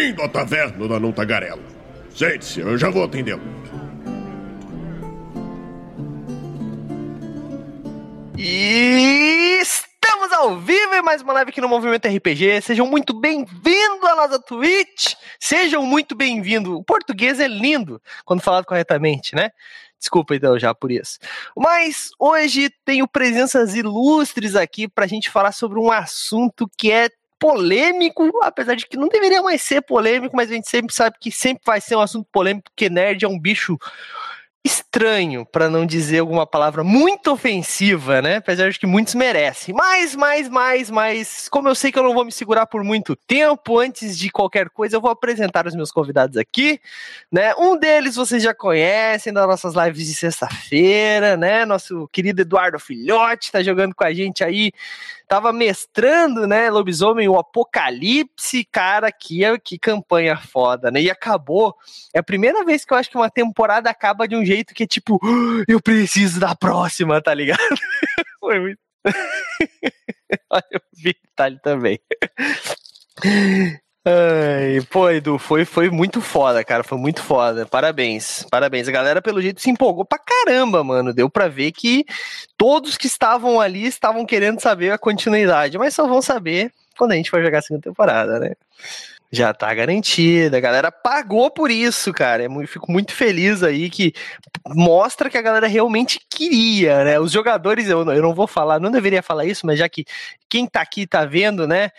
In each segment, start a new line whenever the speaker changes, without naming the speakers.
Bem-vindo à taverna da Não Tagarela. Sente-se, eu já vou atendê-lo.
E estamos ao vivo em mais uma live aqui no Movimento RPG. Sejam muito bem-vindos à nossa Twitch. Sejam muito bem-vindos. O português é lindo quando falado corretamente, né? Desculpa então já por isso. Mas hoje tenho presenças ilustres aqui para a gente falar sobre um assunto que é polêmico, apesar de que não deveria mais ser polêmico, mas a gente sempre sabe que sempre vai ser um assunto polêmico, porque nerd é um bicho estranho, para não dizer alguma palavra muito ofensiva, né? Apesar de que muitos merecem. Mas, mais, mais, mais, como eu sei que eu não vou me segurar por muito tempo, antes de qualquer coisa, eu vou apresentar os meus convidados aqui, né? Um deles vocês já conhecem das nossas lives de sexta-feira, né? Nosso querido Eduardo Filhote tá jogando com a gente aí tava mestrando, né, Lobisomem, o Apocalipse, cara, que, que campanha foda, né? E acabou. É a primeira vez que eu acho que uma temporada acaba de um jeito que é tipo, oh, eu preciso da próxima, tá ligado? Foi muito. Olha o Vitalho também. Ai, pô, Edu, foi, foi muito foda, cara. Foi muito foda. Parabéns. Parabéns. A galera, pelo jeito, se empolgou pra caramba, mano. Deu pra ver que todos que estavam ali estavam querendo saber a continuidade, mas só vão saber quando a gente for jogar a segunda temporada, né? Já tá garantida. A galera pagou por isso, cara. Eu fico muito feliz aí que mostra que a galera realmente queria, né? Os jogadores, eu, eu não vou falar, não deveria falar isso, mas já que quem tá aqui tá vendo, né?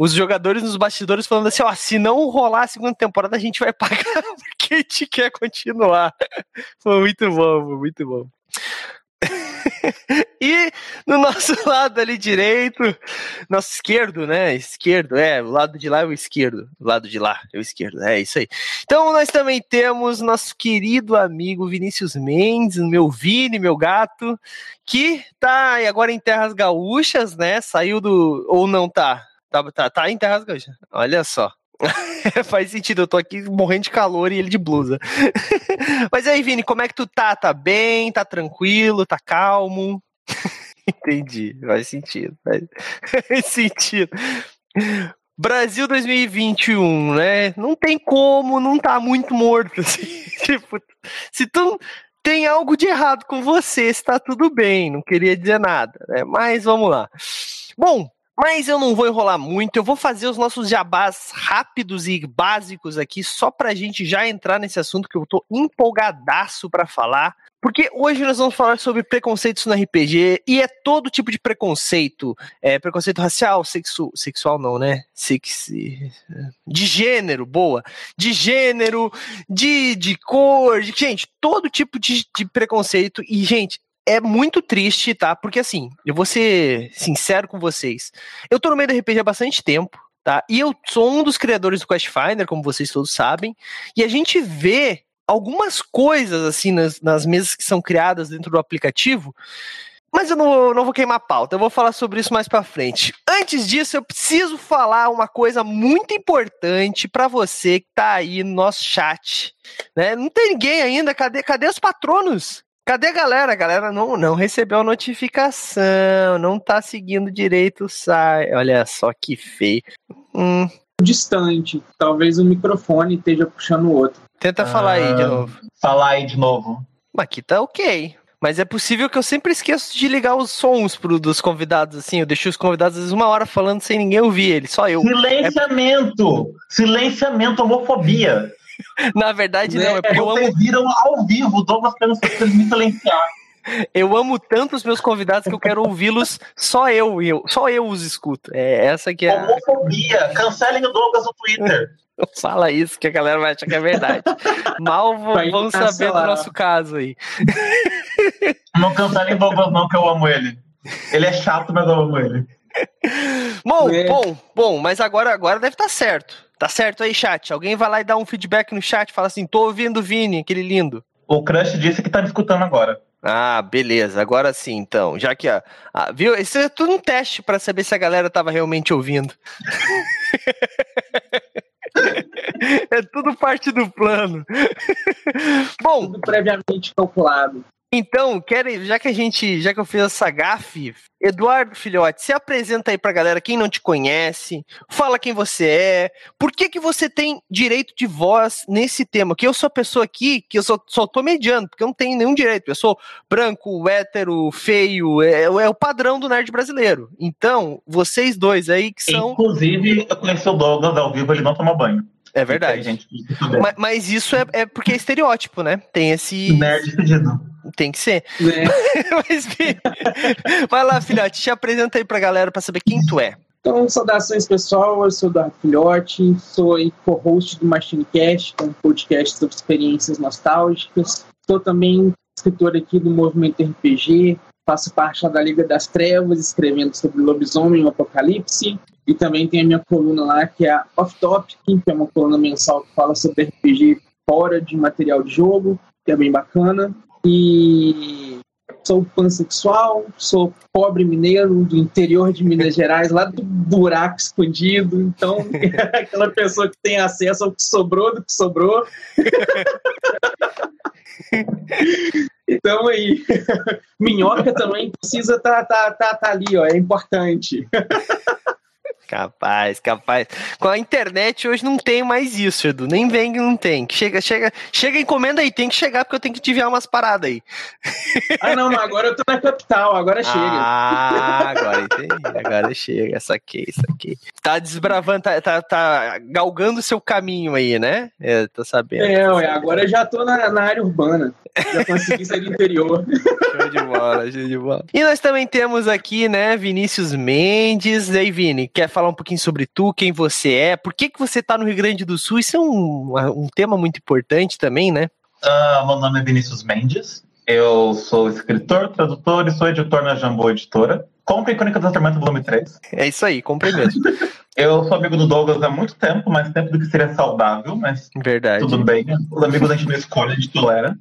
os jogadores nos bastidores falando assim, ó, se não rolar a segunda temporada, a gente vai pagar porque a gente quer continuar. Foi muito bom, foi muito bom. e no nosso lado ali direito, nosso esquerdo, né? Esquerdo, é, o lado de lá é o esquerdo, o lado de lá é o esquerdo, é isso aí. Então nós também temos nosso querido amigo Vinícius Mendes, meu Vini, meu gato, que tá agora em terras gaúchas, né? Saiu do ou não tá? Tá, tá, tá em Terras Gaúchas. Olha só. Faz sentido, eu tô aqui morrendo de calor e ele de blusa. Mas aí, Vini, como é que tu tá? Tá bem? Tá tranquilo? Tá calmo? Entendi, faz sentido. Faz sentido. Brasil 2021, né? Não tem como não tá muito morto. Assim. Tipo, se tu tem algo de errado com você, está tudo bem, não queria dizer nada, né? Mas vamos lá. Bom, mas eu não vou enrolar muito, eu vou fazer os nossos jabás rápidos e básicos aqui, só pra gente já entrar nesse assunto que eu tô empolgadaço para falar. Porque hoje nós vamos falar sobre preconceitos no RPG e é todo tipo de preconceito. É preconceito racial, sexu, sexual não, né? Sexy, de gênero, boa. De gênero, de, de cor, de, gente, todo tipo de, de preconceito. E, gente, é muito triste, tá? Porque assim, eu vou ser sincero com vocês. Eu tô no meio do RPG há bastante tempo, tá? E eu sou um dos criadores do Quest Finder, como vocês todos sabem. E a gente vê algumas coisas, assim, nas, nas mesas que são criadas dentro do aplicativo. Mas eu não, não vou queimar a pauta, eu vou falar sobre isso mais para frente. Antes disso, eu preciso falar uma coisa muito importante para você que tá aí no nosso chat. Né? Não tem ninguém ainda, cadê, cadê os patronos? Cadê a galera? A galera não, não recebeu a notificação, não tá seguindo direito o site. Olha só que feio. Hum.
Distante. Talvez o microfone esteja puxando o outro.
Tenta ah, falar aí de novo.
Falar aí de novo.
Aqui tá ok. Mas é possível que eu sempre esqueço de ligar os sons pro, dos convidados, assim. Eu deixo os convidados às vezes uma hora falando sem ninguém ouvir ele, só eu.
Silenciamento! É... Silenciamento, homofobia.
Na verdade, não, é porque eu
amo. viram ao vivo o Douglas querendo me silenciar.
Eu amo tanto os meus convidados que eu quero ouvi-los só eu, eu, só eu os escuto. É essa que é.
Homofobia, cancelem o Douglas no Twitter.
Fala isso que a galera vai achar que é verdade. Mal vão saber do nosso caso aí.
Não cancelem o Douglas não, que eu amo ele. Ele é chato, mas eu amo ele.
Bom, é. bom, bom, mas agora, agora deve estar tá certo. Tá certo aí, chat? Alguém vai lá e dá um feedback no chat, fala assim: tô ouvindo o Vini, aquele lindo.
O Crush disse que tá me escutando agora.
Ah, beleza. Agora sim, então. Já que, ó, ah, viu? Isso é tudo um teste para saber se a galera tava realmente ouvindo. é tudo parte do plano. Bom,
tudo previamente calculado.
Então, quero, já que a gente, já que eu fiz essa gafe, Eduardo Filhote, se apresenta aí pra galera quem não te conhece, fala quem você é, por que que você tem direito de voz nesse tema? Que eu sou a pessoa aqui que eu só, só tô mediando, porque eu não tenho nenhum direito, eu sou branco, hétero, feio, é, é o padrão do nerd brasileiro. Então, vocês dois aí que são...
Inclusive, eu conheci o Douglas ao vivo, ele não toma banho.
É verdade.
Gente,
mas, mas, isso é, é, porque é estereótipo, né? Tem esse.
Nerd pedido.
Tem que ser. É. mas, vai lá, filhote, te apresenta aí pra galera pra saber quem tu é.
Então, saudações pessoal, eu sou o Eduardo Filhote, sou co-host do MachineCast, que é um podcast sobre experiências nostálgicas. Sou também escritor aqui do Movimento RPG, faço parte da Liga das Trevas, escrevendo sobre lobisomem e apocalipse. E também tem a minha coluna lá, que é a Off Topic, que é uma coluna mensal que fala sobre RPG fora de material de jogo, que é bem bacana. E sou pansexual, sou pobre mineiro do interior de Minas Gerais, lá do buraco escondido. Então, aquela pessoa que tem acesso ao que sobrou do que sobrou. Então aí, minhoca também precisa estar tá, tá, tá, tá ali, ó, é importante.
Capaz, capaz. Com a internet hoje não tem mais isso, Edu. Nem vem que não tem. Chega, chega, chega encomenda aí, tem que chegar porque eu tenho que te enviar umas paradas aí.
Ah, não, agora eu tô na capital, agora chega.
Ah, agora entendi. Agora chega, saquei, saquei. Tá desbravando, tá, tá, tá galgando seu caminho aí, né? Eu tô sabendo.
É, ué, agora eu já tô na, na área urbana. Já consegui sair do interior.
Show de bola, show de bola. E nós também temos aqui, né, Vinícius Mendes. E aí, Vini, quer falar um pouquinho sobre tu, quem você é, por que, que você tá no Rio Grande do Sul? Isso é um, um tema muito importante também, né?
Uh, meu nome é Vinícius Mendes. Eu sou escritor, tradutor e sou editor na Jambô Editora. Compre Crônica do Tormenta volume 3.
É isso aí, compre mesmo.
eu sou amigo do Douglas há muito tempo, mais tempo do que seria saudável, mas
Verdade.
tudo bem. Os amigos a gente não escolhe, a gente tolera.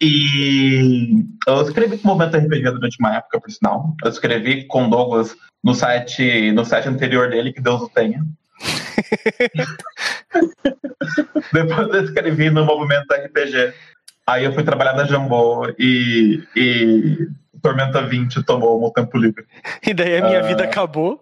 E eu escrevi com o Movimento RPG durante uma época, por sinal. Eu escrevi com o Douglas no site, no site anterior dele, que Deus o tenha. Depois eu escrevi no Movimento RPG. Aí eu fui trabalhar na Jambô e, e Tormenta 20 tomou o meu tempo livre.
E daí a minha uh... vida acabou.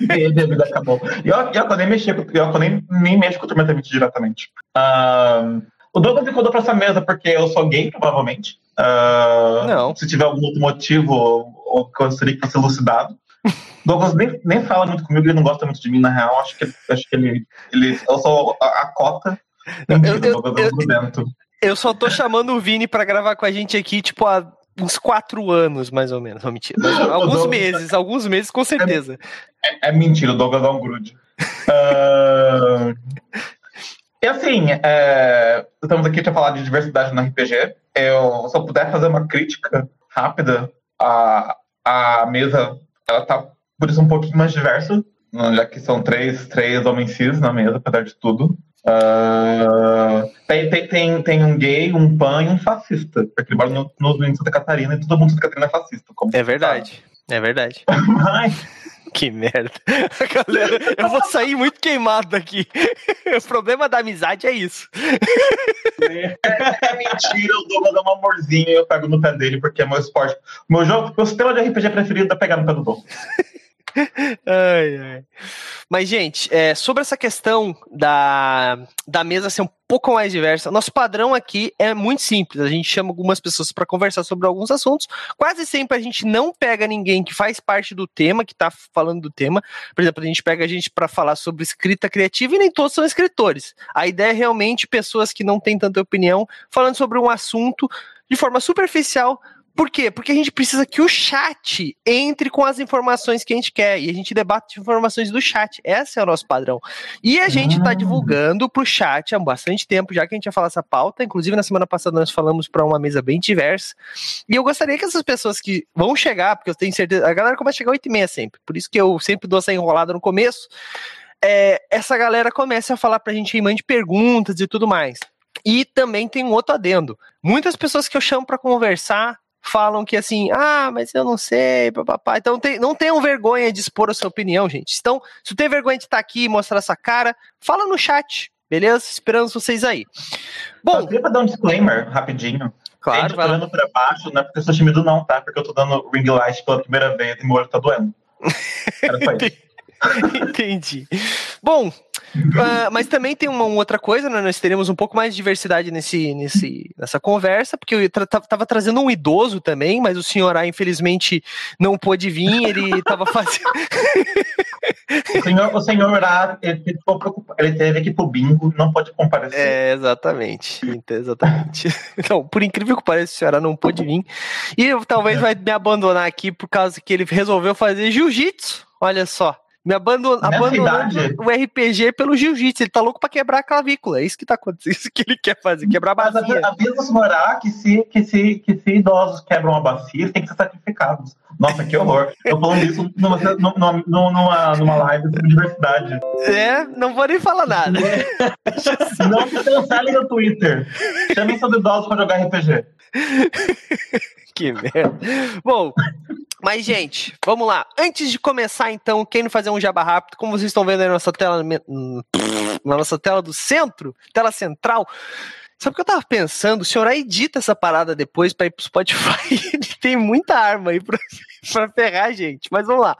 e daí a minha vida acabou. E eu, eu, nem mexi, eu, eu nem, nem mexo com o Tormenta 20 diretamente. Uh, o Douglas me convidou pra essa mesa porque eu sou gay, provavelmente. Uh,
Não.
Se tiver algum outro motivo, ou gostaria que fosse elucidado. Douglas nem, nem fala muito comigo, ele não gosta muito de mim, na real. Acho que, acho que ele, ele. Eu sou a, a cota. Eu, eu,
eu, eu, só tô chamando o Vini pra gravar com a gente aqui, tipo, há uns quatro anos, mais ou menos. Não, mentira. alguns Douglas, meses, alguns meses, com certeza.
É, é, é mentira, o Douglas é um grude. Uh, e assim, é, estamos aqui para falar de diversidade no RPG. Eu, se eu puder fazer uma crítica rápida, a, a mesa ela tá por isso um pouquinho mais diversa, já que são três, três homens cis na mesa, apesar de tudo. Uh, tem, tem, tem, tem um gay, um pan e um fascista. Porque ele mora no, no, em Santa Catarina e todo mundo em Santa Catarina é fascista.
é verdade. Sabe. É verdade.
Mas,
que merda. Galera, eu vou sair muito queimado daqui. O problema da amizade é isso.
É, é mentira, eu dou um amorzinho e eu pego no pé dele porque é meu esporte. Meu jogo, meu sistema de RPG preferido é pegar no pé do Dom.
ai, ai. Mas, gente, é, sobre essa questão da, da mesa ser um pouco mais diversa, nosso padrão aqui é muito simples. A gente chama algumas pessoas para conversar sobre alguns assuntos. Quase sempre a gente não pega ninguém que faz parte do tema, que está falando do tema. Por exemplo, a gente pega a gente para falar sobre escrita criativa e nem todos são escritores. A ideia é realmente pessoas que não têm tanta opinião falando sobre um assunto de forma superficial por quê? Porque a gente precisa que o chat entre com as informações que a gente quer e a gente debate informações do chat. Esse é o nosso padrão. E a gente está ah. divulgando para o chat há bastante tempo, já que a gente ia falar essa pauta. Inclusive, na semana passada nós falamos para uma mesa bem diversa. E eu gostaria que essas pessoas que vão chegar, porque eu tenho certeza, a galera começa a chegar 8 e meia sempre. Por isso que eu sempre dou essa enrolada no começo. É, essa galera começa a falar para a gente e mande perguntas e tudo mais. E também tem um outro adendo. Muitas pessoas que eu chamo para conversar falam que assim, ah, mas eu não sei, papapá. Então tem, não tenham vergonha de expor a sua opinião, gente. Então, se tu tem vergonha de estar aqui e mostrar essa cara, fala no chat, beleza? Esperando vocês aí.
Bom, eu queria dar um disclaimer rapidinho.
Claro,
Gente,
vai
olhando pra baixo, não é porque eu sou tímido, não, tá? Porque eu tô dando ring light pela primeira vez e meu olho tá doendo. Era só isso.
Entendi. Bom, ah, mas também tem uma outra coisa, né? Nós teremos um pouco mais de diversidade nesse, nesse, nessa conversa, porque eu tra tava trazendo um idoso também, mas o senhor A, infelizmente, não pôde vir, ele tava fazendo.
O senhor, o senhor A, ele, ficou preocupado. ele teve que ir pro bingo, não pode comparecer.
É, exatamente. Então, exatamente. Então, por incrível que pareça, o senhor A não pôde vir. E talvez vai me abandonar aqui por causa que ele resolveu fazer jiu-jitsu. Olha só. Me abandon... Abandonando
idade?
o RPG pelo jiu-jitsu. Ele tá louco pra quebrar a clavícula. É isso que tá acontecendo. Isso que ele quer fazer. Quebrar a
Mas
bacia.
a- avisa o senhor A que se, que, se, que se idosos quebram a bacia, têm que ser sacrificados. Nossa, que horror. Eu falando isso numa, numa, numa, numa live sobre diversidade.
É, não vou nem falar nada.
Não se cancelem no Twitter. Chamem seus idosos pra jogar RPG.
que merda. Bom, mas, gente, vamos lá. Antes de começar, então, quem fazer um jabá rápido, como vocês estão vendo aí na nossa tela, na nossa tela do centro, tela central. Sabe o que eu tava pensando? O senhor edita essa parada depois pra ir pro Spotify. Ele tem muita arma aí pra, pra ferrar gente. Mas vamos lá.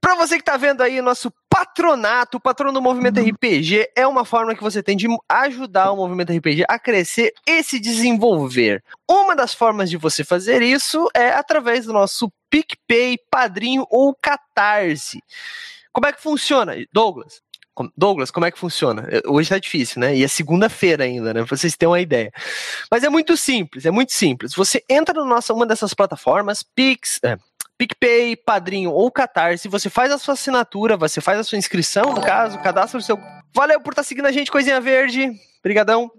Pra você que tá vendo aí o nosso patronato, o patrono do Movimento RPG é uma forma que você tem de ajudar o Movimento RPG a crescer e se desenvolver. Uma das formas de você fazer isso é através do nosso PicPay, Padrinho ou Catarse. Como é que funciona, Douglas? Douglas, como é que funciona? Hoje tá difícil, né? E é segunda-feira ainda, né? Pra vocês terem uma ideia. Mas é muito simples, é muito simples. Você entra na nossa uma dessas plataformas, Pix, é, PicPay, Padrinho ou Catarse, você faz a sua assinatura, você faz a sua inscrição, no caso, cadastra o seu. Valeu por estar seguindo a gente, Coisinha Verde. Brigadão.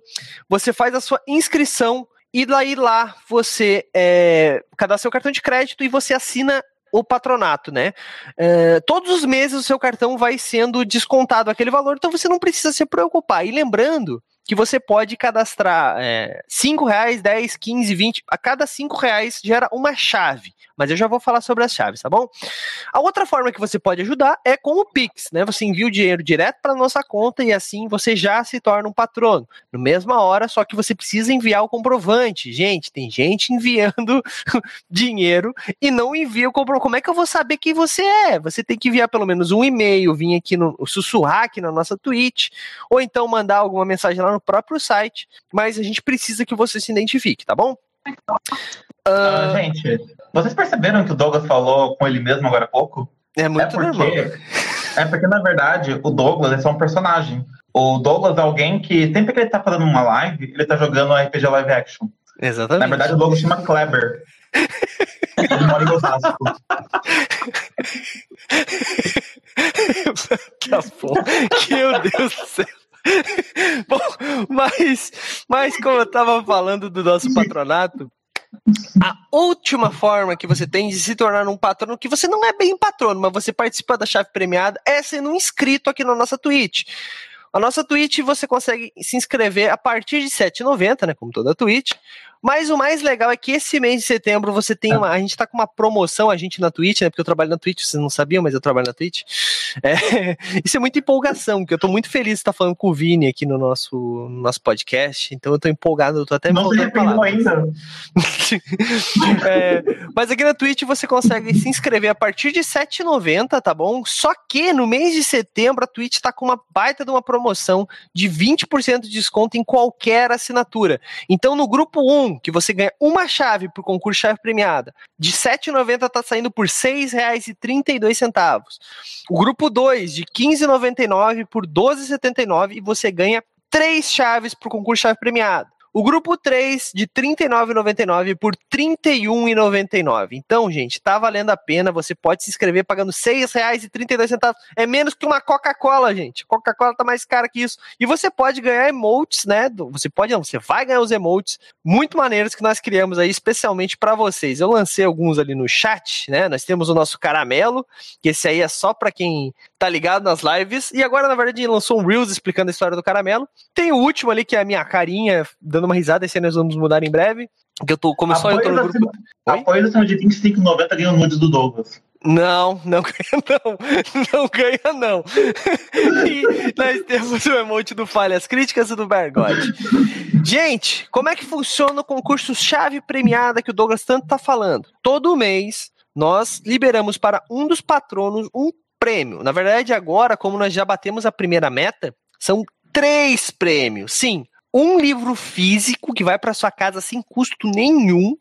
Você faz a sua inscrição e daí lá você é, cadastra seu cartão de crédito e você assina o patronato, né? É, todos os meses o seu cartão vai sendo descontado aquele valor, então você não precisa se preocupar. E lembrando que você pode cadastrar é, 5 reais, 10, 15, 20. A cada 5 reais gera uma chave. Mas eu já vou falar sobre as chaves, tá bom? A outra forma que você pode ajudar é com o Pix, né? Você envia o dinheiro direto para nossa conta e assim você já se torna um patrono. No mesma hora, só que você precisa enviar o comprovante. Gente, tem gente enviando dinheiro e não envia o comprovante. Como é que eu vou saber quem você é? Você tem que enviar pelo menos um e-mail, vir aqui no sussurrar aqui na nossa Twitch, ou então mandar alguma mensagem lá no próprio site, mas a gente precisa que você se identifique, tá bom?
Ah, gente, vocês perceberam que o Douglas falou com ele mesmo agora há pouco?
É muito
é porque,
normal.
É porque, na verdade, o Douglas é só um personagem. O Douglas é alguém que, sempre que ele tá fazendo uma live, ele tá jogando RPG live action.
Exatamente.
Na verdade, o Douglas chama Kleber. Ele mora em Osasco.
tá bom. Meu Deus do céu. Bom, mas, mas como eu tava falando do nosso patronato, a última forma que você tem de se tornar um patrono, que você não é bem patrono, mas você participa da chave premiada, é sendo um inscrito aqui na nossa Twitch. A nossa Twitch você consegue se inscrever a partir de R$ 7,90, né? Como toda Twitch. Mas o mais legal é que esse mês de setembro você tem uma. A gente tá com uma promoção, a gente na Twitch, né? Porque eu trabalho na Twitch, vocês não sabiam, mas eu trabalho na Twitch. É, isso é muita empolgação, porque eu tô muito feliz de estar falando com o Vini aqui no nosso, no nosso podcast. Então eu tô empolgado, eu tô até
Não se arrependeu ainda.
É, mas aqui na Twitch você consegue se inscrever a partir de R$ 7,90, tá bom? Só que no mês de setembro a Twitch tá com uma baita de uma promoção de 20% de desconto em qualquer assinatura. Então no grupo 1, que você ganha uma chave pro concurso chave premiada, de R$ 7,90 tá saindo por R$ 6,32. O grupo 2, de R$ 15,99 por R$ 12,79 e você ganha três chaves pro concurso chave premiada. O grupo 3 de R$ 39,99 por R$ 31,99. Então, gente, tá valendo a pena. Você pode se inscrever pagando R$ 6,32. É menos que uma Coca-Cola, gente. Coca-Cola tá mais cara que isso. E você pode ganhar emotes, né? Você pode, não, você vai ganhar os emotes muito maneiros que nós criamos aí especialmente para vocês. Eu lancei alguns ali no chat, né? Nós temos o nosso caramelo, que esse aí é só para quem tá ligado nas lives. E agora, na verdade, lançou um Reels explicando a história do caramelo. Tem o último ali, que é a minha carinha dando uma risada. Esse aí nós vamos mudar em breve. Que eu tô, como só eu tô no grupo. Oi?
Apoio acima de R$ 25,90 ganham nudes do Douglas.
Não, não ganha não. Não ganha não. E nós temos o emote do Falhas Críticas e do Bergotti. Gente, como é que funciona o concurso chave premiada que o Douglas tanto tá falando? Todo mês nós liberamos para um dos patronos um prêmio. Na verdade, agora, como nós já batemos a primeira meta, são três prêmios. Sim, um livro físico que vai para sua casa sem custo nenhum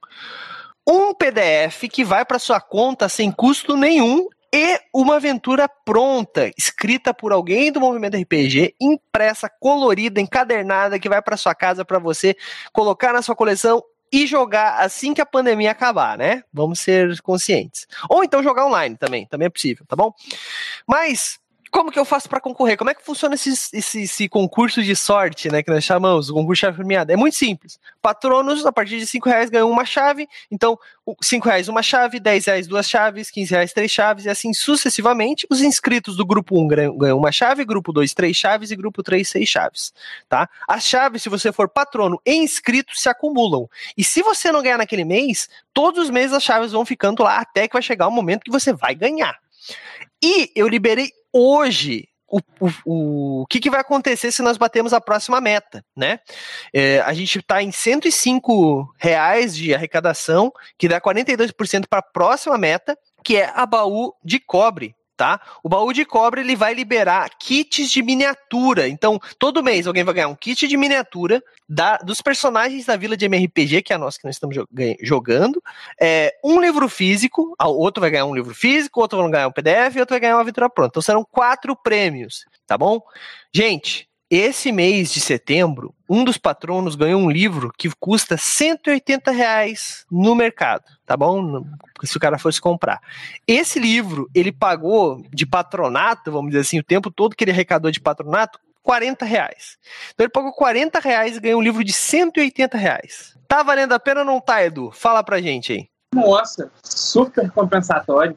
um PDF que vai para sua conta sem custo nenhum e uma aventura pronta, escrita por alguém do movimento RPG, impressa, colorida, encadernada, que vai para sua casa para você colocar na sua coleção e jogar assim que a pandemia acabar, né? Vamos ser conscientes. Ou então jogar online também, também é possível, tá bom? Mas como que eu faço para concorrer? Como é que funciona esse, esse, esse, concurso de sorte, né? Que nós chamamos, o concurso chave premiada? É muito simples. Patronos, a partir de 5 reais, ganham uma chave. Então, 5 reais uma chave, 10 reais duas chaves, 15 reais três chaves, e assim sucessivamente. Os inscritos do grupo 1 ganham uma chave, grupo 2, três chaves, e grupo 3, seis chaves. Tá? As chaves, se você for patrono e inscrito, se acumulam. E se você não ganhar naquele mês, todos os meses as chaves vão ficando lá até que vai chegar o momento que você vai ganhar. E eu liberei hoje o, o, o que, que vai acontecer se nós batemos a próxima meta, né? É, a gente está em 105 reais de arrecadação, que dá 42% para a próxima meta, que é a baú de cobre tá? O baú de cobre ele vai liberar kits de miniatura. Então, todo mês alguém vai ganhar um kit de miniatura da, dos personagens da Vila de MRPG, que é a nossa que nós estamos jogando. É, um livro físico, outro vai ganhar um livro físico, outro vai ganhar um PDF e outro vai ganhar uma aventura pronta. Então serão quatro prêmios, tá bom? Gente, esse mês de setembro, um dos patronos ganhou um livro que custa 180 reais no mercado, tá bom? Se o cara fosse comprar. Esse livro, ele pagou de patronato, vamos dizer assim, o tempo todo que ele arrecadou de patronato, 40 reais. Então ele pagou 40 reais e ganhou um livro de 180 reais. Tá valendo a pena ou não tá, Edu? Fala pra gente aí.
Nossa, super compensatório.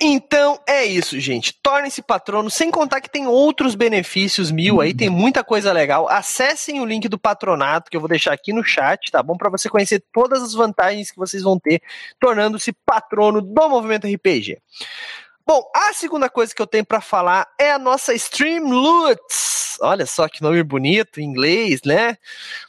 então é isso, gente. Torne-se patrono, sem contar que tem outros benefícios mil aí, tem muita coisa legal. Acessem o link do patronato que eu vou deixar aqui no chat, tá bom? Para você conhecer todas as vantagens que vocês vão ter tornando-se patrono do Movimento RPG. Bom, a segunda coisa que eu tenho para falar é a nossa Streamloots. Olha só que nome bonito em inglês, né?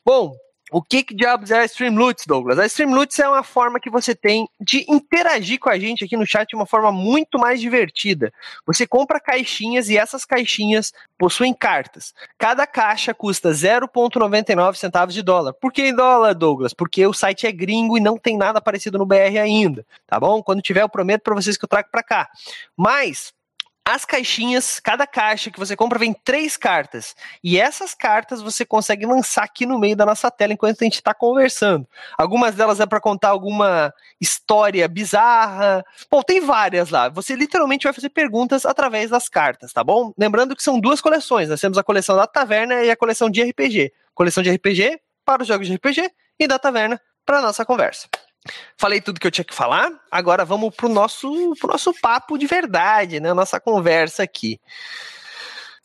Bom, o que, que diabos é a Streamloots, Douglas? A Streamloots é uma forma que você tem de interagir com a gente aqui no chat de uma forma muito mais divertida. Você compra caixinhas e essas caixinhas possuem cartas. Cada caixa custa 0,99 centavos de dólar. Por que dólar, Douglas? Porque o site é gringo e não tem nada parecido no BR ainda, tá bom? Quando tiver, eu prometo para vocês que eu trago para cá. Mas as caixinhas, cada caixa que você compra vem três cartas. E essas cartas você consegue lançar aqui no meio da nossa tela enquanto a gente está conversando. Algumas delas é para contar alguma história bizarra. Bom, tem várias lá. Você literalmente vai fazer perguntas através das cartas, tá bom? Lembrando que são duas coleções. Nós temos a coleção da Taverna e a coleção de RPG. Coleção de RPG para os jogos de RPG e da Taverna para nossa conversa. Falei tudo que eu tinha que falar, agora vamos pro nosso, pro nosso papo de verdade, né? Nossa conversa aqui.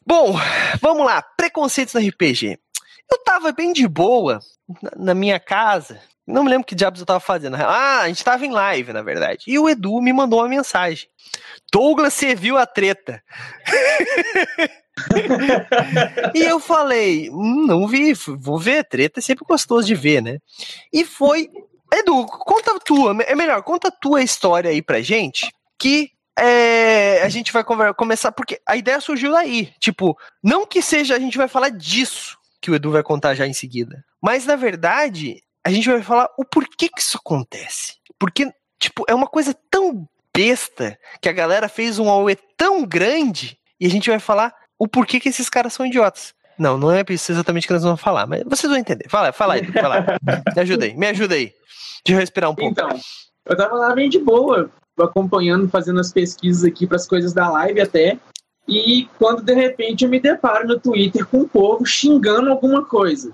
Bom, vamos lá. Preconceitos no RPG. Eu tava bem de boa na, minha casa. Não me lembro que diabos eu tava fazendo. Ah, a gente tava em live, na verdade. E o Edu me mandou uma mensagem. Douglas, você viu a treta? e eu falei, hum, não vi, vou ver, treta é sempre gostoso de ver, né? E foi Edu, conta a tua, é melhor, conta a tua história aí pra gente, que é, a gente vai começar, porque a ideia surgiu daí. Tipo, não que seja, a gente vai falar disso que o Edu vai contar já em seguida. Mas, na verdade, a gente vai falar o porquê que isso acontece. Porque, tipo, é uma coisa tão besta que a galera fez um AUE tão grande e a gente vai falar o porquê que esses caras são idiotas. Não, não é exatamente que nós vamos falar, mas vocês vão entender. Fala, fala aí, fala. me ajuda aí, me ajuda aí. Deixa eu respirar um pouco.
Então, eu tava lá bem de boa, acompanhando, fazendo as pesquisas aqui para as coisas da live até. E quando de repente eu me deparo no Twitter com o povo xingando alguma coisa.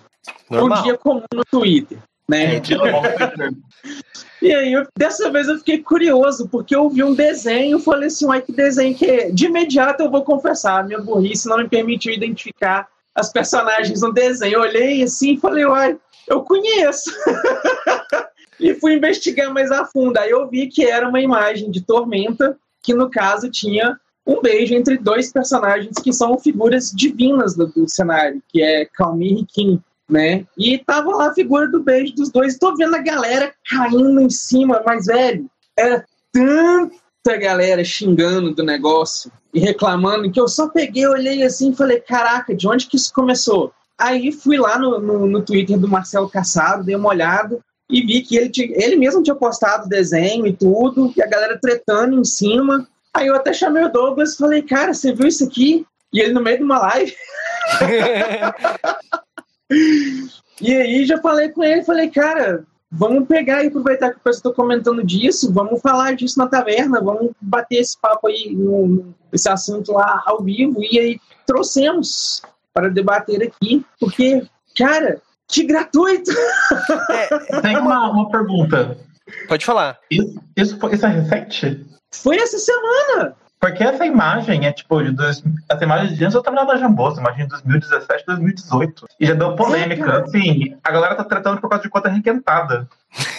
Normal. Um dia comum no Twitter, né? É, e aí, eu, dessa vez eu fiquei curioso, porque eu vi um desenho, falei assim, uai, que desenho que é? De imediato eu vou confessar, minha burrice não me permitiu identificar as personagens no desenho. Eu olhei assim e falei, uai, eu conheço. E fui investigar mais a fundo. Aí eu vi que era uma imagem de Tormenta, que no caso tinha um beijo entre dois personagens que são figuras divinas do, do cenário, que é Calmir e Kim, né? E tava lá a figura do beijo dos dois. Tô vendo a galera caindo em cima, mas velho, era tanta galera xingando do negócio e reclamando que eu só peguei, olhei assim e falei: caraca, de onde que isso começou? Aí fui lá no, no, no Twitter do Marcelo Cassado, dei uma olhada e vi que ele, tinha, ele mesmo tinha postado desenho e tudo, e a galera tretando em cima. Aí eu até chamei o Douglas e falei, cara, você viu isso aqui? E ele no meio de uma live. e aí já falei com ele, falei, cara, vamos pegar e aproveitar que o pessoal está comentando disso, vamos falar disso na taverna, vamos bater esse papo aí, no, esse assunto lá ao vivo, e aí trouxemos para debater aqui, porque, cara, que gratuito!
É, tem uma, uma pergunta.
Pode falar.
Isso, isso, isso é recente?
Foi essa semana!
Porque essa imagem é tipo de dois, essa imagem de antes eu tava na Jambosa, imagem de 2017, 2018. E já deu polêmica. É, assim, a galera tá tratando por causa de conta requentada.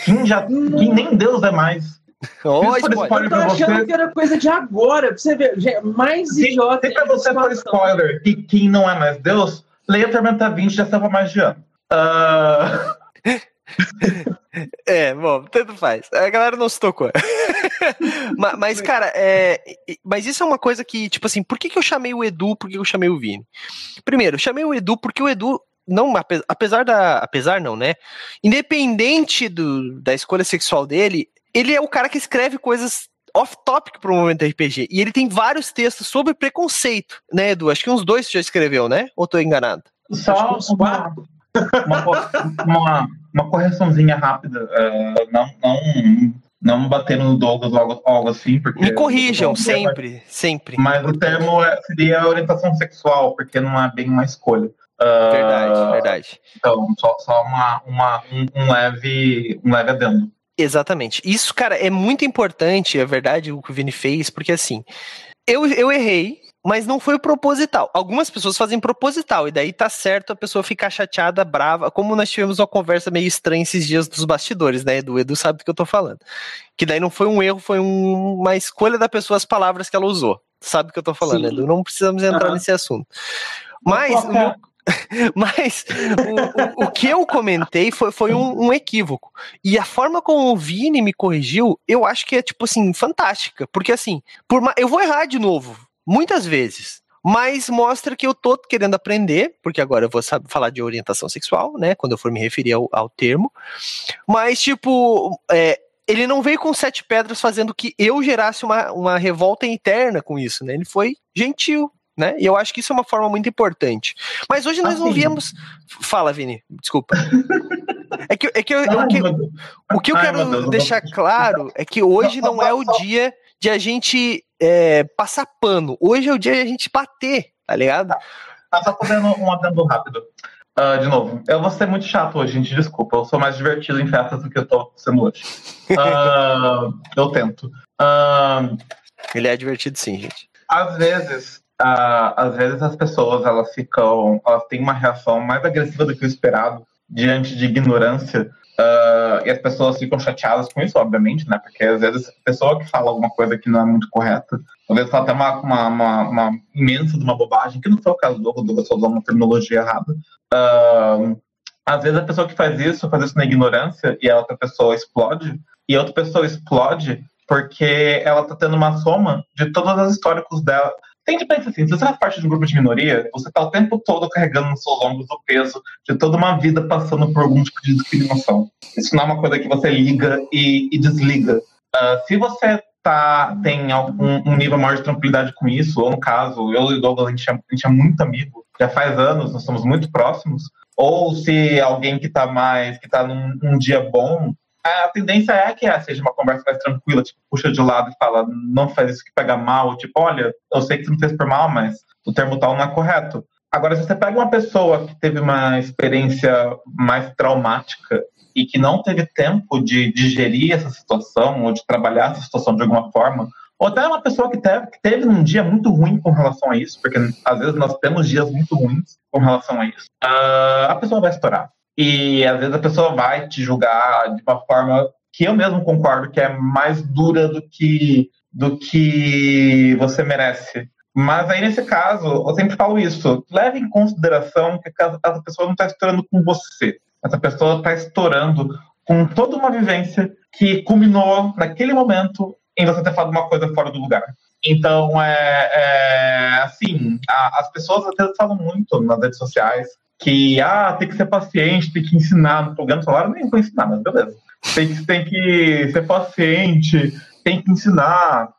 Quem já. quem nem Deus é mais.
Oh, spoiler eu tô achando você. que era coisa de agora, pra você ver, mais
se,
idiota.
Se pra você for spoiler e quem não é mais Deus, leia Tormenta 20 já estava mais de ano. Uh...
É, bom, tanto faz. A galera não se tocou. mas, mas, cara, é, mas isso é uma coisa que, tipo assim, por que, que eu chamei o Edu, por que eu chamei o Vini? Primeiro, eu chamei o Edu porque o Edu, não, apesar da. Apesar não, né? Independente do, da escolha sexual dele, ele é o cara que escreve coisas off-topic para o momento RPG. E ele tem vários textos sobre preconceito, né, Edu? Acho que uns dois você já escreveu, né? Ou tô enganado?
Só uma, uma, uma, uma correçãozinha rápida. Uh, não, não, não batendo no Douglas ou algo, algo assim. Porque
Me corrijam, sempre, mas, sempre.
Mas o termo é, seria orientação sexual, porque não é bem uma escolha.
Uh, verdade, verdade.
Então, só, só uma, uma, um, um, leve, um leve adendo.
Exatamente. Isso, cara, é muito importante, é verdade, o que o Vini fez, porque assim, eu, eu errei, mas não foi proposital. Algumas pessoas fazem proposital, e daí tá certo a pessoa ficar chateada, brava, como nós tivemos uma conversa meio estranha esses dias dos bastidores, né, Edu? Edu sabe do que eu tô falando. Que daí não foi um erro, foi um, uma escolha da pessoa, as palavras que ela usou. Sabe do que eu tô falando, Sim. Edu? Não precisamos entrar uhum. nesse assunto. Mas, o mas o, o, o, que eu comentei foi, foi um, um, equívoco. E a forma como o Vini me corrigiu, eu acho que é, tipo assim, fantástica. Porque assim, por eu vou errar de novo, muitas vezes. Mas mostra que eu tô querendo aprender, porque agora eu vou falar de orientação sexual, né? Quando eu for me referir ao, ao termo. Mas, tipo, é, ele não veio com sete pedras fazendo que eu gerasse uma, uma revolta interna com isso, né? Ele foi gentil, né? E eu acho que isso é uma forma muito importante. Mas hoje nós assim. não viemos. Fala, Vini, desculpa. É que, é que, eu, o que, o que eu quero deixar claro é que hoje não é o dia de a gente é, passar pano. Hoje é o dia de a gente bater, tá ligado? Tá,
tá só fazendo um adendo rápido. Uh, de novo, eu vou ser muito chato hoje, gente. Desculpa, eu sou mais divertido em festas do que eu tô sendo hoje. Uh, eu tento. Uh,
Ele é divertido sim, gente.
Às vezes, às vezes as pessoas elas ficam, elas têm uma reação mais agressiva do que o esperado diante de ignorância Uh, e as pessoas ficam chateadas com isso, obviamente, né? Porque às vezes a pessoa que fala alguma coisa que não é muito correta, às vezes fala até uma, uma, uma, uma imensa de uma bobagem, que não foi o caso do Douglas, só usou uma terminologia errada. Uh, às vezes a pessoa que faz isso, faz isso na ignorância, e a outra pessoa explode, e a outra pessoa explode porque ela tá tendo uma soma de todas as históricos dela, tem de pensar assim, se você faz parte de um grupo de minoria, você está o tempo todo carregando nos seus ombros o peso de toda uma vida passando por algum tipo de discriminação. Isso não é uma coisa que você liga e, e desliga. Uh, se você tá, tem algum, um nível maior de tranquilidade com isso, ou no caso, eu e o Douglas, a gente, é, a gente é muito amigo, já faz anos, nós somos muito próximos, ou se alguém que está mais, que está num um dia bom, a tendência é que seja uma conversa mais tranquila, tipo, puxa de lado e fala, não faz isso que pega mal, tipo, olha, eu sei que você não fez por mal, mas o termo tal não é correto. Agora, se você pega uma pessoa que teve uma experiência mais traumática e que não teve tempo de digerir essa situação ou de trabalhar essa situação de alguma forma, ou até uma pessoa que teve, que teve um dia muito ruim com relação a isso, porque às vezes nós temos dias muito ruins com relação a isso, uh, a pessoa vai estourar. E às vezes a pessoa vai te julgar de uma forma que eu mesmo concordo que é mais dura do que, do que você merece. Mas aí, nesse caso, eu sempre falo isso: leve em consideração que essa pessoa não está estourando com você. Essa pessoa está estourando com toda uma vivência que culminou naquele momento em você ter falado uma coisa fora do lugar. Então, é, é assim, a, as pessoas vezes falam muito nas redes sociais que, ah, tem que ser paciente, tem que ensinar. No programa salário nem vou ensinar, mas beleza. Tem que, tem que ser paciente, tem que ensinar.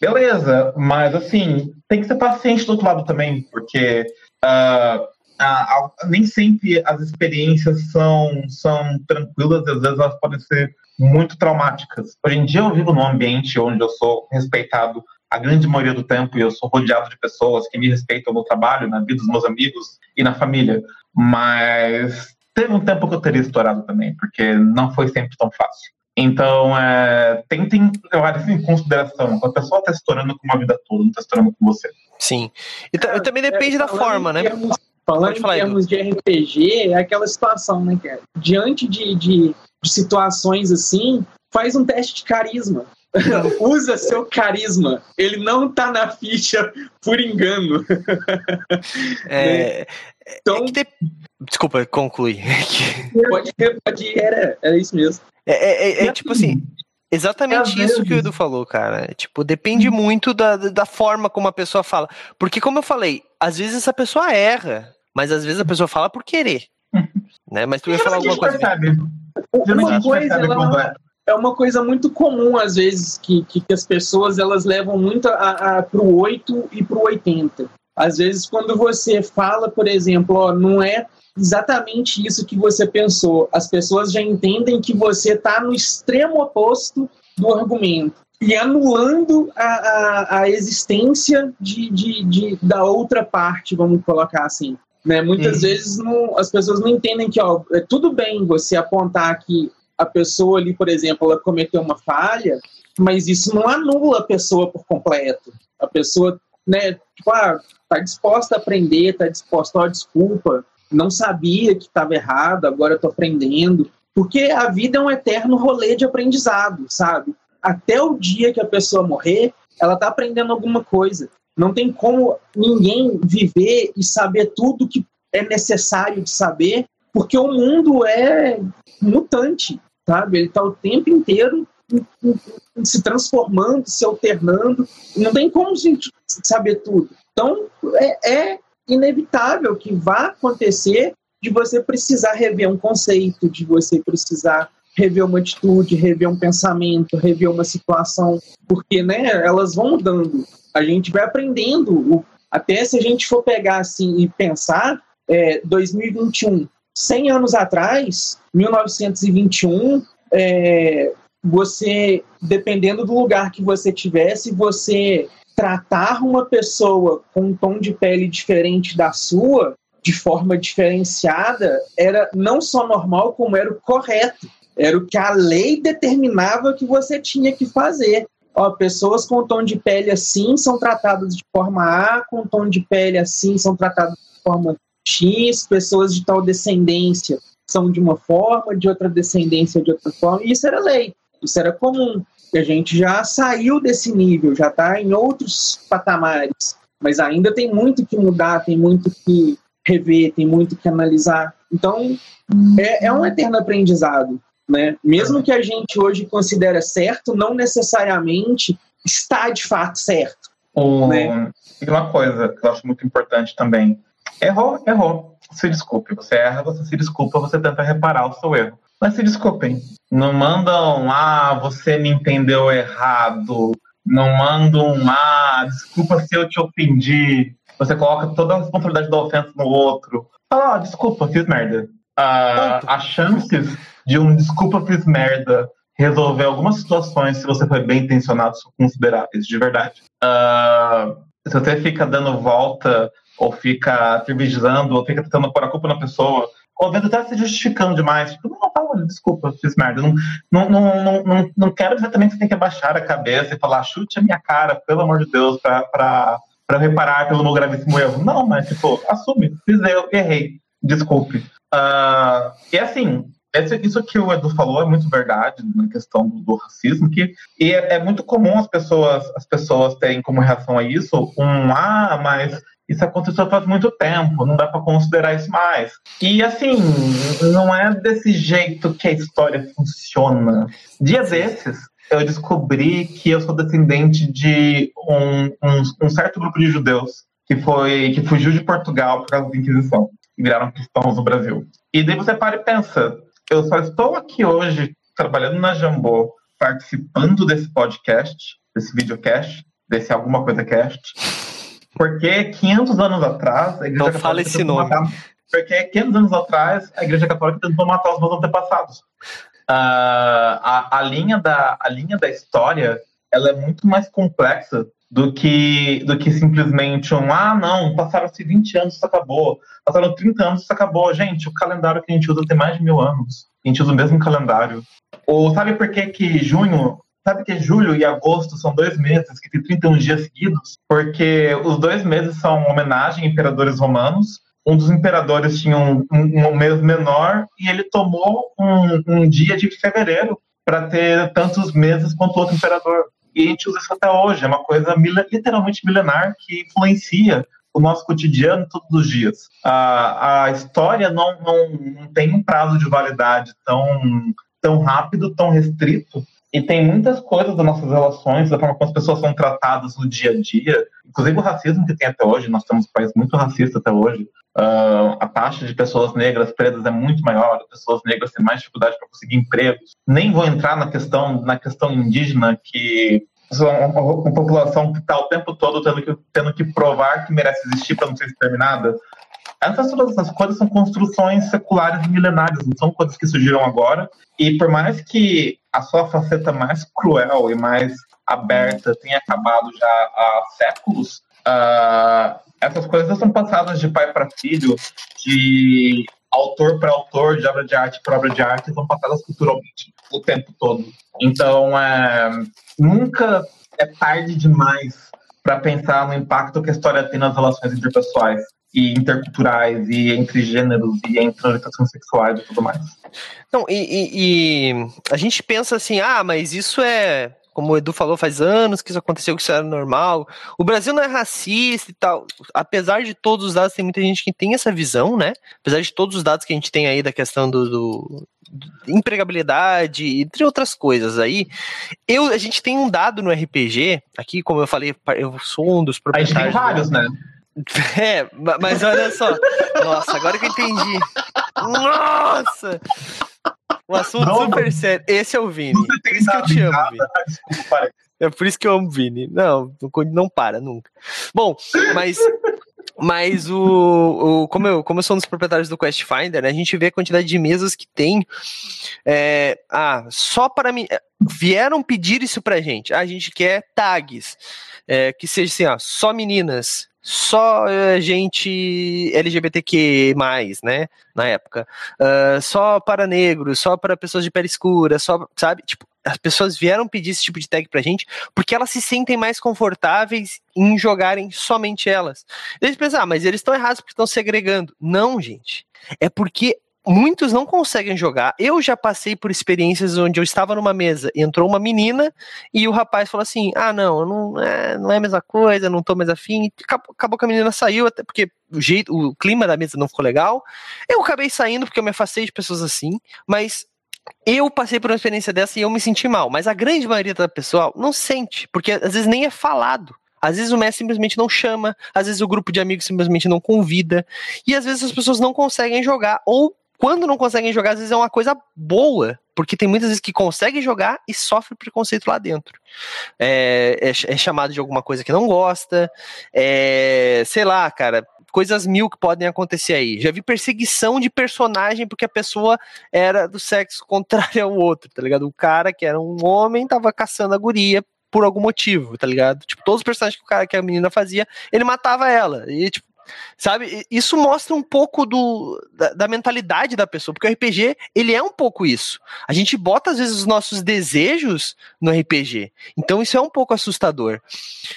Beleza, mas assim, tem que ser paciente do outro lado também, porque uh, uh, nem sempre as experiências são, são tranquilas, às vezes elas podem ser muito traumáticas. Hoje em dia eu vivo num ambiente onde eu sou respeitado a grande maioria do tempo e eu sou rodeado de pessoas que me respeitam no trabalho, na vida dos meus amigos e na família. Mas teve um tempo que eu teria estourado também, porque não foi sempre tão fácil. Então, é, tentem levar isso em consideração. A pessoa está estourando com uma vida toda, não está estourando com você.
Sim. E é, também depende é, da forma, né?
Termos, falando em termos de RPG, é aquela situação, né, cara? Diante de, de, de situações assim, faz um teste de carisma. Usa seu carisma. Ele não tá na ficha por engano.
É, então, é Desculpa, conclui.
pode, pode era, era isso mesmo.
É, é, é, é tipo assim, exatamente isso que o Edu falou, cara. Tipo, depende uhum. muito da, da forma como a pessoa fala. Porque, como eu falei, às vezes essa pessoa erra, mas às vezes a pessoa fala por querer. Né? Mas tu ia falar alguma coisa.
Uma coisa, ela, é uma coisa muito comum, às vezes, que, que, que as pessoas elas levam muito a, a, pro 8 e pro 80. Às vezes, quando você fala, por exemplo, ó, não é exatamente isso que você pensou. As pessoas já entendem que você está no extremo oposto do argumento e anulando a, a, a existência de, de, de, da outra parte, vamos colocar assim. Né? Muitas uhum. vezes não, as pessoas não entendem que ó, é tudo bem você apontar que a pessoa ali, por exemplo, ela cometeu uma falha, mas isso não anula a pessoa por completo. A pessoa, né, tipo, ah, tá disposta a aprender, tá disposta a desculpa, não sabia que estava errado, agora estou aprendendo. Porque a vida é um eterno rolê de aprendizado, sabe? Até o dia que a pessoa morrer, ela está aprendendo alguma coisa. Não tem como ninguém viver e saber tudo que é necessário de saber, porque o mundo é mutante, sabe? Ele está o tempo inteiro se transformando, se alternando. Não tem como a gente saber tudo. Então, é, é inevitável que vá acontecer de você precisar rever um conceito, de você precisar rever uma atitude, rever um pensamento, rever uma situação, porque né, elas vão mudando. A gente vai aprendendo. Até se a gente for pegar assim e pensar, é, 2021, 100 anos atrás, 1921, é, você, dependendo do lugar que você tivesse, você tratar uma pessoa com um tom de pele diferente da sua, de forma diferenciada, era não só normal, como era o correto. Era o que a lei determinava que você tinha que fazer. Ó, pessoas com tom de pele assim são tratadas de forma A, com tom de pele assim são tratadas de forma X, pessoas de tal descendência são de uma forma, de outra descendência de outra forma, e isso era lei, isso era comum que a gente já saiu desse nível, já está em outros patamares, mas ainda tem muito que mudar, tem muito que rever, tem muito que analisar. Então, é, é um eterno aprendizado. Né? Mesmo que a gente hoje considere certo, não necessariamente está de fato certo.
Né? E uma coisa que eu acho muito importante também: errou, errou. Se desculpe. Você erra, você se desculpa, você tenta reparar o seu erro. Mas se desculpem. Não mandam, ah, você me entendeu errado. Não mandam, ah, desculpa se eu te ofendi. Você coloca toda a responsabilidade da ofensa no outro. Fala, ah, desculpa, fiz merda. Ah, as chances de um desculpa, fiz merda resolver algumas situações, se você foi bem intencionado, são consideráveis, de verdade. Uh, se você fica dando volta, ou fica cervejando, ou fica tentando pôr a culpa na pessoa, ou vendo até se justificando demais. Tipo, não, tá, desculpa, fiz merda. Não, não, não, não, não quero dizer também que você tem que abaixar a cabeça e falar, chute a minha cara, pelo amor de Deus, pra, pra, pra reparar pelo meu gravíssimo erro. Não, mas, tipo, assume, fiz eu, errei, desculpe. Uh, e assim, isso que o Edu falou é muito verdade na questão do, racismo, que é, é, muito comum as pessoas, as pessoas terem como reação a isso um ah, mas isso aconteceu faz muito tempo, não dá para considerar isso mais. E assim, não é desse jeito que a história funciona. Dia desses, eu descobri que eu sou descendente de um, um, um certo grupo de judeus que foi que fugiu de Portugal por causa da Inquisição e viraram cristãos no Brasil. E daí você para e pensa, eu só estou aqui hoje trabalhando na Jambô, participando desse podcast, desse videocast, desse alguma coisa cast, porque 500 anos atrás a
Igreja Não fala esse nome.
Matar, porque 500 anos atrás a Igreja Católica tentou matar os meus antepassados. Uh, a, a, linha da, a linha da história ela é muito mais complexa do que, do que simplesmente um, ah, não, passaram-se 20 anos, isso acabou, passaram 30 anos, isso acabou. Gente, o calendário que a gente usa tem mais de mil anos. A gente usa o mesmo calendário. Ou sabe por que que junho, sabe que julho e agosto são dois meses que tem 31 dias seguidos? Porque os dois meses são homenagem a imperadores romanos. Um dos imperadores tinha um, um, um mês menor e ele tomou um, um dia de fevereiro para ter tantos meses quanto outro imperador. E a gente usa isso até hoje. É uma coisa literalmente milenar que influencia o nosso cotidiano todos os dias. A, a história não, não, não tem um prazo de validade tão, tão rápido, tão restrito, e tem muitas coisas das nossas relações, da forma como as pessoas são tratadas no dia a dia, inclusive o racismo que tem até hoje, nós temos um país muito racista até hoje. Uh, a taxa de pessoas negras pretas é muito maior, pessoas negras têm mais dificuldade para conseguir empregos. Nem vou entrar na questão, na questão indígena, que são uma, uma população que está o tempo todo tendo que, tendo que provar que merece existir para não ser exterminada. Essas todas essas coisas são construções seculares milenares, não são coisas que surgiram agora. E por mais que a sua faceta mais cruel e mais aberta tenha acabado já há séculos, uh, essas coisas são passadas de pai para filho, de autor para autor, de obra de arte para obra de arte, são passadas culturalmente o tempo todo. Então, é, nunca é tarde demais para pensar no impacto que a história tem nas relações interpessoais e interculturais e entre gêneros e entre orientações sexuais e tudo mais.
Não, e, e, e, a gente pensa assim, ah, mas isso é, como o Edu falou, faz anos que isso aconteceu, que isso era normal. O Brasil não é racista e tal. Apesar de todos os dados, tem muita gente que tem essa visão, né? Apesar de todos os dados que a gente tem aí da questão do, do empregabilidade, entre outras coisas aí. Eu, a gente tem um dado no RPG, aqui, como eu falei, eu sou um dos proprietários. A gente
tem vários, né?
É, mas olha só. Nossa, agora que eu entendi. Nossa! Um assunto Não, super sério. Esse é o Vini. Por isso que eu te amo, Vini. É por isso que eu amo Vini. Não, não para nunca. Bom, mas mas o, o, como, eu, como eu sou um dos proprietários do Quest Finder, né, a gente vê a quantidade de mesas que tem. É, ah, só para mim. Vieram pedir isso pra gente. Ah, a gente quer tags. É, que seja assim, ó, só meninas, só uh, gente LGBTQ+, né, na época, uh, só para negros, só para pessoas de pele escura, só, sabe, tipo, as pessoas vieram pedir esse tipo de tag pra gente porque elas se sentem mais confortáveis em jogarem somente elas. Eles pensam, ah, mas eles estão errados porque estão segregando. Não, gente. É porque muitos não conseguem jogar. Eu já passei por experiências onde eu estava numa mesa e entrou uma menina e o rapaz falou assim: ah, não, não é, não é a mesma coisa, não tô mais afim. Acabou, acabou que a menina saiu, até porque o jeito, o clima da mesa não ficou legal. Eu acabei saindo porque eu me afastei de pessoas assim, mas eu passei por uma experiência dessa e eu me senti mal, mas a grande maioria da pessoal não sente, porque às vezes nem é falado. Às vezes o mestre simplesmente não chama, às vezes o grupo de amigos simplesmente não convida, e às vezes as pessoas não conseguem jogar, ou quando não conseguem jogar, às vezes é uma coisa boa, porque tem muitas vezes que conseguem jogar e sofre preconceito lá dentro. É, é, é chamado de alguma coisa que não gosta, é, sei lá, cara, coisas mil que podem acontecer aí. Já vi perseguição de personagem porque a pessoa era do sexo contrário ao outro, tá ligado? O cara que era um homem tava caçando a guria por algum motivo, tá ligado? Tipo, todos os personagens que o cara que a menina fazia, ele matava ela. E tipo, Sabe? Isso mostra um pouco do, da, da, mentalidade da pessoa, porque o RPG, ele é um pouco isso. A gente bota, às vezes, os nossos desejos no RPG. Então, isso é um pouco assustador.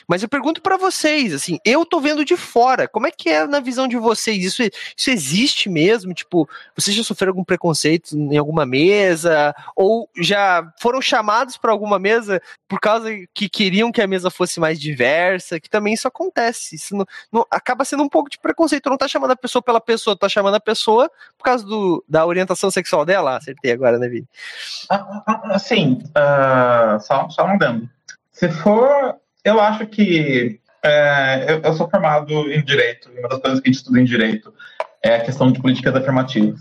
Mas eu pergunto para vocês, assim, eu tô vendo de fora, como é que é na visão de vocês? Isso, isso existe mesmo? Tipo, vocês já sofreram algum preconceito em alguma mesa? Ou já foram chamados para alguma mesa por causa que queriam que a mesa fosse mais diversa? Que também isso acontece. Isso não, não acaba sendo um pouco de preconceito. Não tá chamando a pessoa pela pessoa, tá chamando a pessoa por causa do, da orientação sexual dela. Acertei agora, né, Vini?
Ah, ah, ah, assim, uh, só, só. Se for. Eu acho que. É, eu, eu, sou formado em direito, e uma das coisas que a gente estuda em direito é a questão de políticas afirmativas.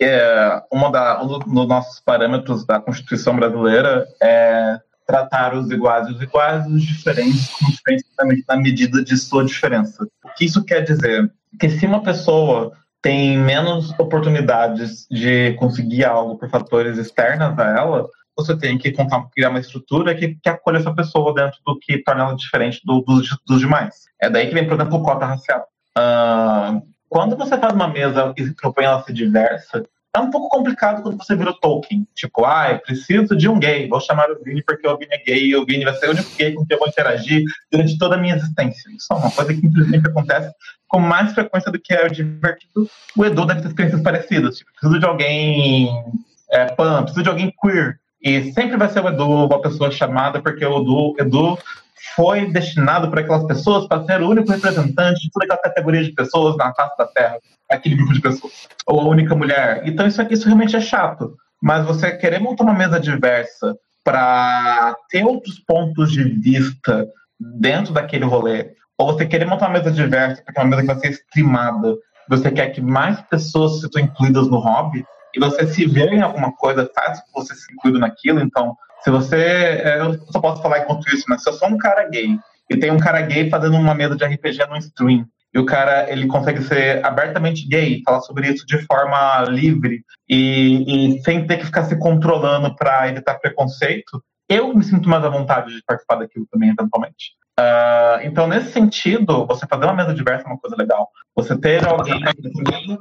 É, uma da, um dos nossos parâmetros da Constituição brasileira é tratar os iguais e os iguais, os diferentes diferentes na medida de sua diferença. O que isso quer dizer? Que se uma pessoa tem menos oportunidades de conseguir algo por fatores externos a ela, você tem que contar, criar uma estrutura que, que acolha essa pessoa dentro do que torna ela diferente do, dos, dos demais. É daí que vem, por exemplo, cota racial. Uh, quando você faz uma mesa e propõe ela ser diversa, é um pouco complicado quando você vira o Tolkien. Tipo, ah, preciso de um gay, vou chamar o Vini porque o Vini é gay e o Vini vai ser o único gay com quem eu vou interagir durante toda a minha existência. Isso é uma coisa que infelizmente acontece com mais frequência do que é o divertido. O Edu deve ter experiências parecidas. Tipo, preciso de alguém é, pan, preciso de alguém queer. E sempre vai ser o Edu uma pessoa chamada porque o Edu, Edu foi destinado para aquelas pessoas para ser o único representante de toda aquela categoria de pessoas na face da Terra aquele grupo de pessoas. Ou a única mulher. Então isso, isso realmente é chato. Mas você querer montar uma mesa diversa para ter outros pontos de vista dentro daquele rolê, ou você querer montar uma mesa diversa para uma mesa que vai ser streamada, você quer que mais pessoas sejam incluídas no hobby, e você se vê em alguma coisa, faz que você se inclua naquilo, então, se você, é, eu só posso falar enquanto isso, mas se eu sou um cara gay, e tem um cara gay fazendo uma mesa de RPG no stream, e o cara ele consegue ser abertamente gay, falar sobre isso de forma livre e, e sem ter que ficar se controlando para evitar preconceito, eu me sinto mais à vontade de participar daquilo também, eventualmente. Uh, então, nesse sentido, você fazer uma mesa diversa é uma coisa legal. Você ter alguém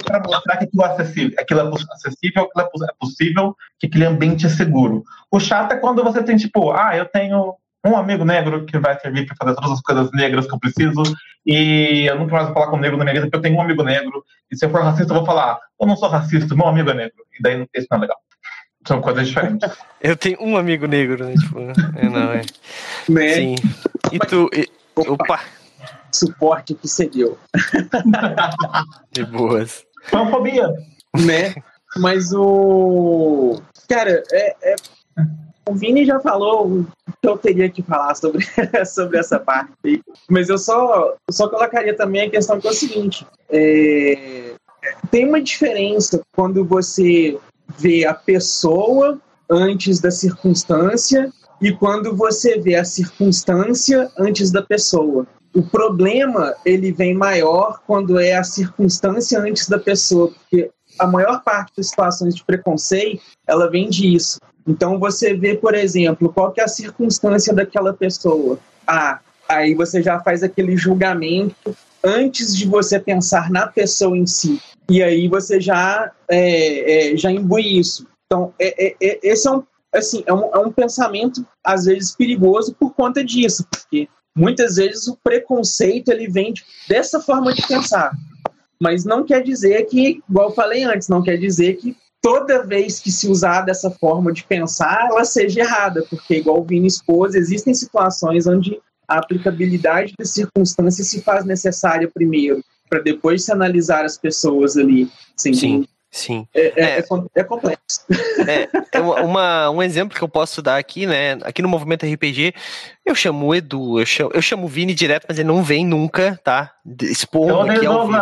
para mostrar que aquilo é acessível, aquilo é acessível, aquilo é possível, que aquele ambiente é seguro. O chato é quando você tem, tipo, ah, eu tenho um amigo negro que vai servir para fazer todas as coisas negras que eu preciso, e eu nunca mais vou falar com um negro na minha vida, porque eu tenho um amigo negro, e se eu for racista, eu vou falar, eu não sou racista, meu amigo é negro, e daí isso não é legal. São coisas diferentes.
eu tenho um amigo negro, né? Tipo, é, não, é. Né? Sim. E tu. E, opa!
Suporte que cedeu.
De boas.
Fobia.
Né? Mas o. Cara, é, é o Vini já falou o que eu teria que falar sobre, sobre essa parte, mas eu só, só colocaria também a questão que é o seguinte: é, tem uma diferença quando você vê a pessoa antes da circunstância e quando você vê a circunstância antes da pessoa. O problema ele vem maior quando é a circunstância antes da pessoa, porque a maior parte das situações de preconceito ela vem disso. Então você vê, por exemplo, qual que é a circunstância daquela pessoa. Ah, aí você já faz aquele julgamento antes de você pensar na pessoa em si. E aí você já, é, é, já imbui isso. Então, é, é, é esse é um, assim, é um, é um pensamento, às vezes, perigoso por conta disso, porque muitas vezes o preconceito ele vem de, dessa forma de pensar. Mas não quer dizer que, igual eu falei antes, não quer dizer que toda vez que se usar dessa forma de pensar, ela seja errada, porque, igual o Vini expôs, existem situações onde a aplicabilidade das circunstâncias se faz necessária primeiro, para depois se analisar as pessoas ali.
Assim, Sim. Sim.
É, é, é, é complexo.
É, é uma, um exemplo que eu posso dar aqui, né? Aqui no Movimento RPG, eu chamo o Edu, eu chamo, eu chamo o Vini direto, mas ele não vem nunca, tá? Expondo aqui ao vivo.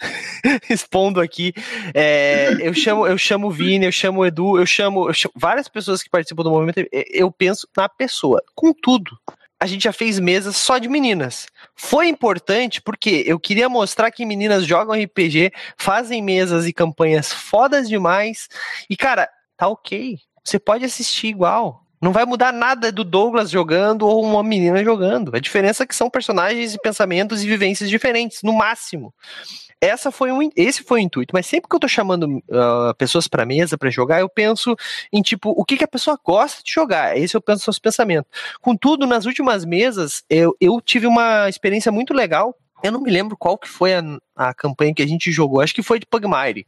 Expondo aqui. É, eu, chamo, eu chamo o Vini, eu chamo o Edu, eu chamo, eu chamo várias pessoas que participam do movimento. Eu penso na pessoa. Contudo, a gente já fez mesas só de meninas. Foi importante porque eu queria mostrar que meninas jogam RPG, fazem mesas e campanhas fodas demais. E, cara, tá ok. Você pode assistir igual. Não vai mudar nada do Douglas jogando ou uma menina jogando. A diferença é que são personagens e pensamentos e vivências diferentes, no máximo. Essa foi um, esse foi o intuito. Mas sempre que eu tô chamando uh, pessoas para mesa para jogar, eu penso em tipo o que, que a pessoa gosta de jogar. Esse eu penso nos pensamentos. Contudo, nas últimas mesas eu, eu tive uma experiência muito legal eu não me lembro qual que foi a, a campanha que a gente jogou, acho que foi de Pugmire,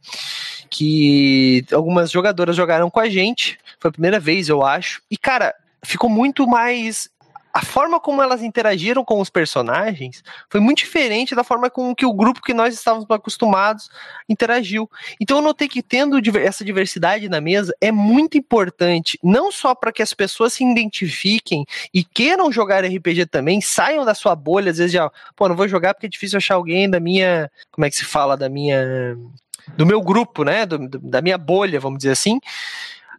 que algumas jogadoras jogaram com a gente, foi a primeira vez, eu acho, e cara, ficou muito mais a forma como elas interagiram com os personagens foi muito diferente da forma com que o grupo que nós estávamos acostumados interagiu. Então eu notei que tendo essa diversidade na mesa é muito importante, não só para que as pessoas se identifiquem e queiram jogar RPG também, saiam da sua bolha, às vezes já, pô, não vou jogar porque é difícil achar alguém da minha, como é que se fala, da minha do meu grupo, né, do, da minha bolha, vamos dizer assim.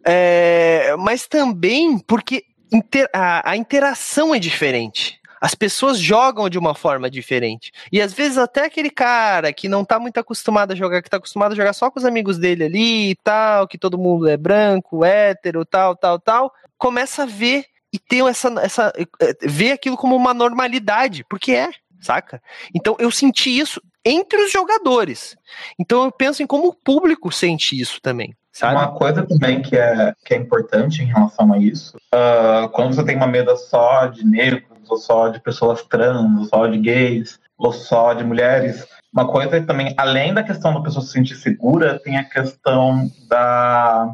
É, mas também porque inter, a, a interação é diferente. As pessoas jogam de uma forma diferente. E às vezes até aquele cara que não tá muito acostumado a jogar, que tá acostumado a jogar só com os amigos dele ali e tal, que todo mundo é branco, hétero, tal, tal, tal, começa a ver e ter essa, essa é, ver aquilo como uma normalidade, porque é, saca? Então eu senti isso entre os jogadores. Então eu penso em como o público sente isso também. Sabe?
Uma coisa também que é, que é importante em relação a isso, uh, quando você tem uma mesa só de negros, ou só de pessoas trans, ou só de gays, ou só de mulheres, uma coisa também, além da questão da pessoa se sentir segura, tem a questão da.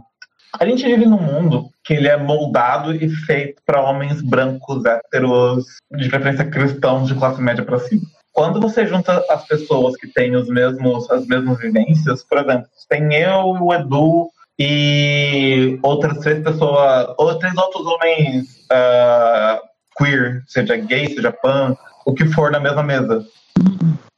A gente vive num mundo que ele é moldado e feito para homens brancos, héteros, de preferência cristãos de classe média para cima quando você junta as pessoas que têm os mesmos, as mesmas vivências, por exemplo, tem eu e o Edu e outras três pessoas, ou três outros homens uh, queer, seja gay, seja pan, o que for na mesma mesa.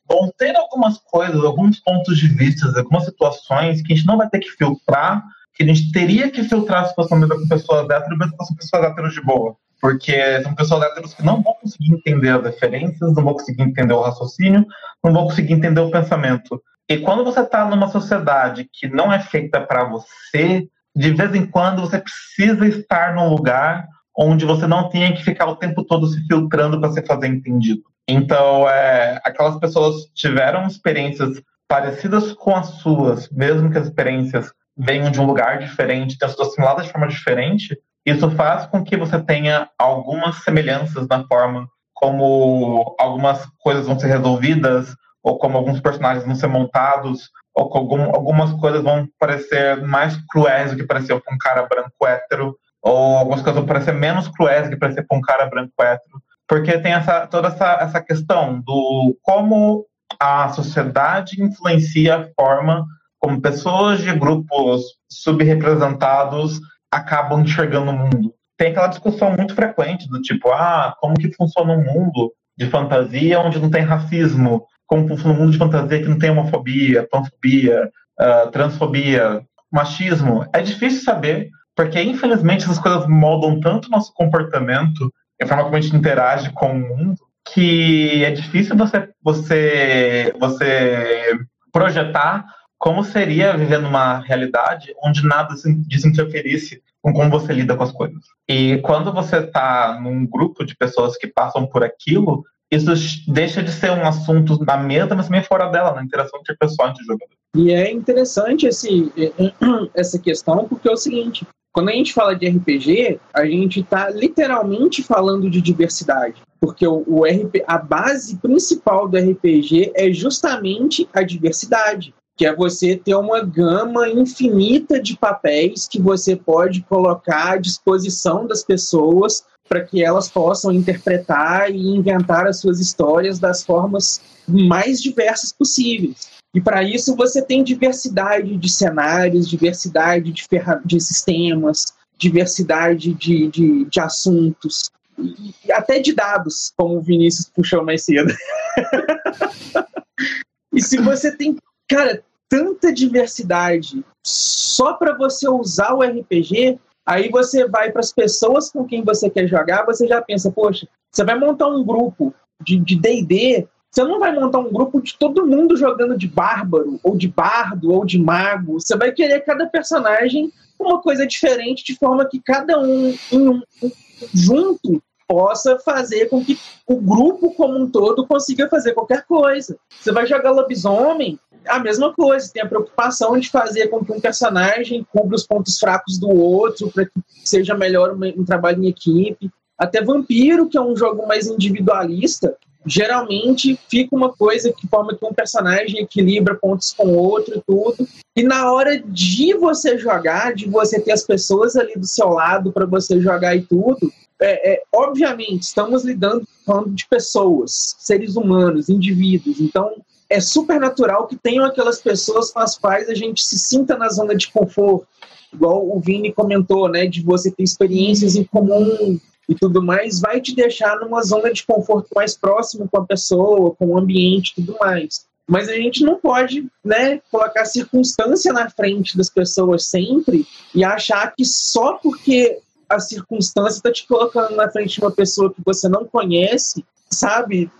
Vão ter algumas coisas, alguns pontos de vista, algumas situações que a gente não vai ter que filtrar, que a gente teria que filtrar se fosse uma mesa com pessoas héteros, mas se fossem pessoas héteros de boa porque são pessoas héteros que não vão conseguir entender as referências, não vão conseguir entender o raciocínio, não vão conseguir entender o pensamento. E quando você está numa sociedade que não é feita para você, de vez em quando você precisa estar num lugar onde você não tenha que ficar o tempo todo se filtrando para se fazer entendido. Então, é, aquelas pessoas tiveram experiências parecidas com as suas, mesmo que as experiências venham de um lugar diferente, tenham sido assimiladas de forma diferente, isso faz com que você tenha algumas semelhanças na forma como algumas coisas vão ser resolvidas, ou como alguns personagens vão ser montados, ou como algumas coisas vão parecer mais cruéis do que parecia com um cara branco hétero, ou algumas coisas vão parecer menos cruéis do que parecia com um cara branco hétero. Porque tem essa, toda essa, essa questão do como a sociedade influencia a forma como pessoas de grupos subrepresentados acabam enxergando o mundo. Tem aquela discussão muito frequente do tipo, ah, como que funciona um mundo de fantasia onde não tem racismo? Como funciona um mundo de fantasia que não tem homofobia, panfobia, uh, transfobia, machismo? É difícil saber, porque infelizmente essas coisas moldam tanto o nosso comportamento e a forma como a gente interage com o mundo, que é difícil você, você, você projetar como seria viver numa realidade onde nada desinterferisse com como você lida com as coisas. E quando você está num grupo de pessoas que passam por aquilo, isso deixa de ser um assunto na mesa, mas também fora dela, na interação interpessoal entre jogadores.
E é interessante esse, essa questão, porque é o seguinte: quando a gente fala de RPG, a gente está literalmente falando de diversidade. Porque o, o RP, a base principal do RPG é justamente a diversidade que é você ter uma gama infinita de papéis que você pode colocar à disposição das pessoas para que elas possam interpretar e inventar as suas histórias das formas mais diversas possíveis. E para isso você tem diversidade de cenários, diversidade de, de sistemas, diversidade de, de, de assuntos, e, até de dados, como o Vinícius puxou mais cedo. e se você tem, cara, tanta diversidade só para você usar o RPG, aí você vai para as pessoas com quem você quer jogar, você já pensa, poxa, você vai montar um grupo de D&D, você não vai montar um grupo de todo mundo jogando de bárbaro, ou de bardo, ou de mago. Você vai querer cada personagem uma coisa diferente, de forma que cada um, um, um junto possa fazer com que o grupo como um todo consiga fazer qualquer coisa. Você vai jogar lobisomem, a mesma coisa, tem a preocupação de fazer com que um personagem cubra os pontos fracos do outro, para que seja melhor um, um trabalho em equipe. Até Vampiro, que é um jogo mais individualista, geralmente fica uma coisa que forma que um personagem equilibra pontos com o outro e tudo. E na hora de você jogar, de você ter as pessoas ali do seu lado para você jogar e tudo, é, é, obviamente estamos lidando falando de pessoas, seres humanos, indivíduos. Então é super natural que tenham aquelas pessoas com as quais a gente se sinta na zona de conforto. Igual o Vini comentou, né, de você ter experiências em comum, e tudo mais, vai te deixar numa zona de conforto mais próximo com a pessoa, com o ambiente e tudo mais. Mas a gente não pode né, colocar circunstância na frente das pessoas sempre e achar que só porque a circunstância está te colocando na frente de uma pessoa que você não conhece, sabe?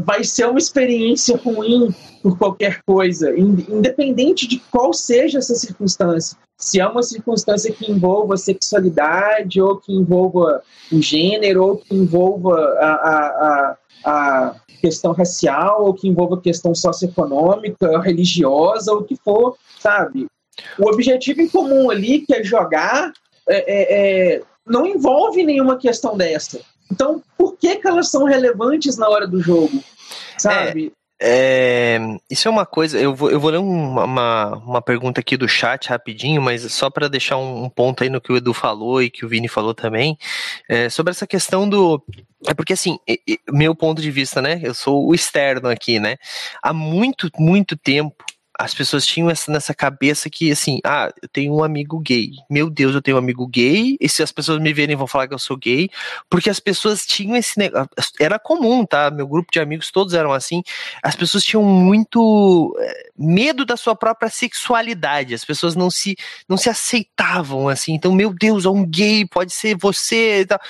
Vai ser uma experiência ruim por qualquer coisa, independente de qual seja essa circunstância se é uma circunstância que envolva sexualidade, ou que envolva o gênero, ou que envolva a, a, a, a questão racial, ou que envolva questão socioeconômica, religiosa, ou o que for, sabe? O objetivo em comum ali, que é jogar, é, é, é, não envolve nenhuma questão dessa. Então, por que, que elas são relevantes na hora do jogo? Sabe?
É, isso é uma coisa. Eu vou, eu vou ler uma, uma, uma pergunta aqui do chat rapidinho, mas só para deixar um, um, ponto aí no que o Edu falou e que o Vini falou também, é, sobre essa questão do. É porque, assim, meu ponto de vista, né? Eu sou o externo aqui, né? Há muito, muito tempo as pessoas tinham essa nessa cabeça que assim, ah, eu tenho um amigo gay. Meu Deus, eu tenho um amigo gay. E se as pessoas me verem vão falar que eu sou gay, porque as pessoas tinham esse negócio, era comum, tá? Meu grupo de amigos todos eram assim. As pessoas tinham muito eh, medo da sua própria sexualidade. As pessoas não se não se aceitavam assim. Então, meu Deus, é um gay, pode ser você e tal.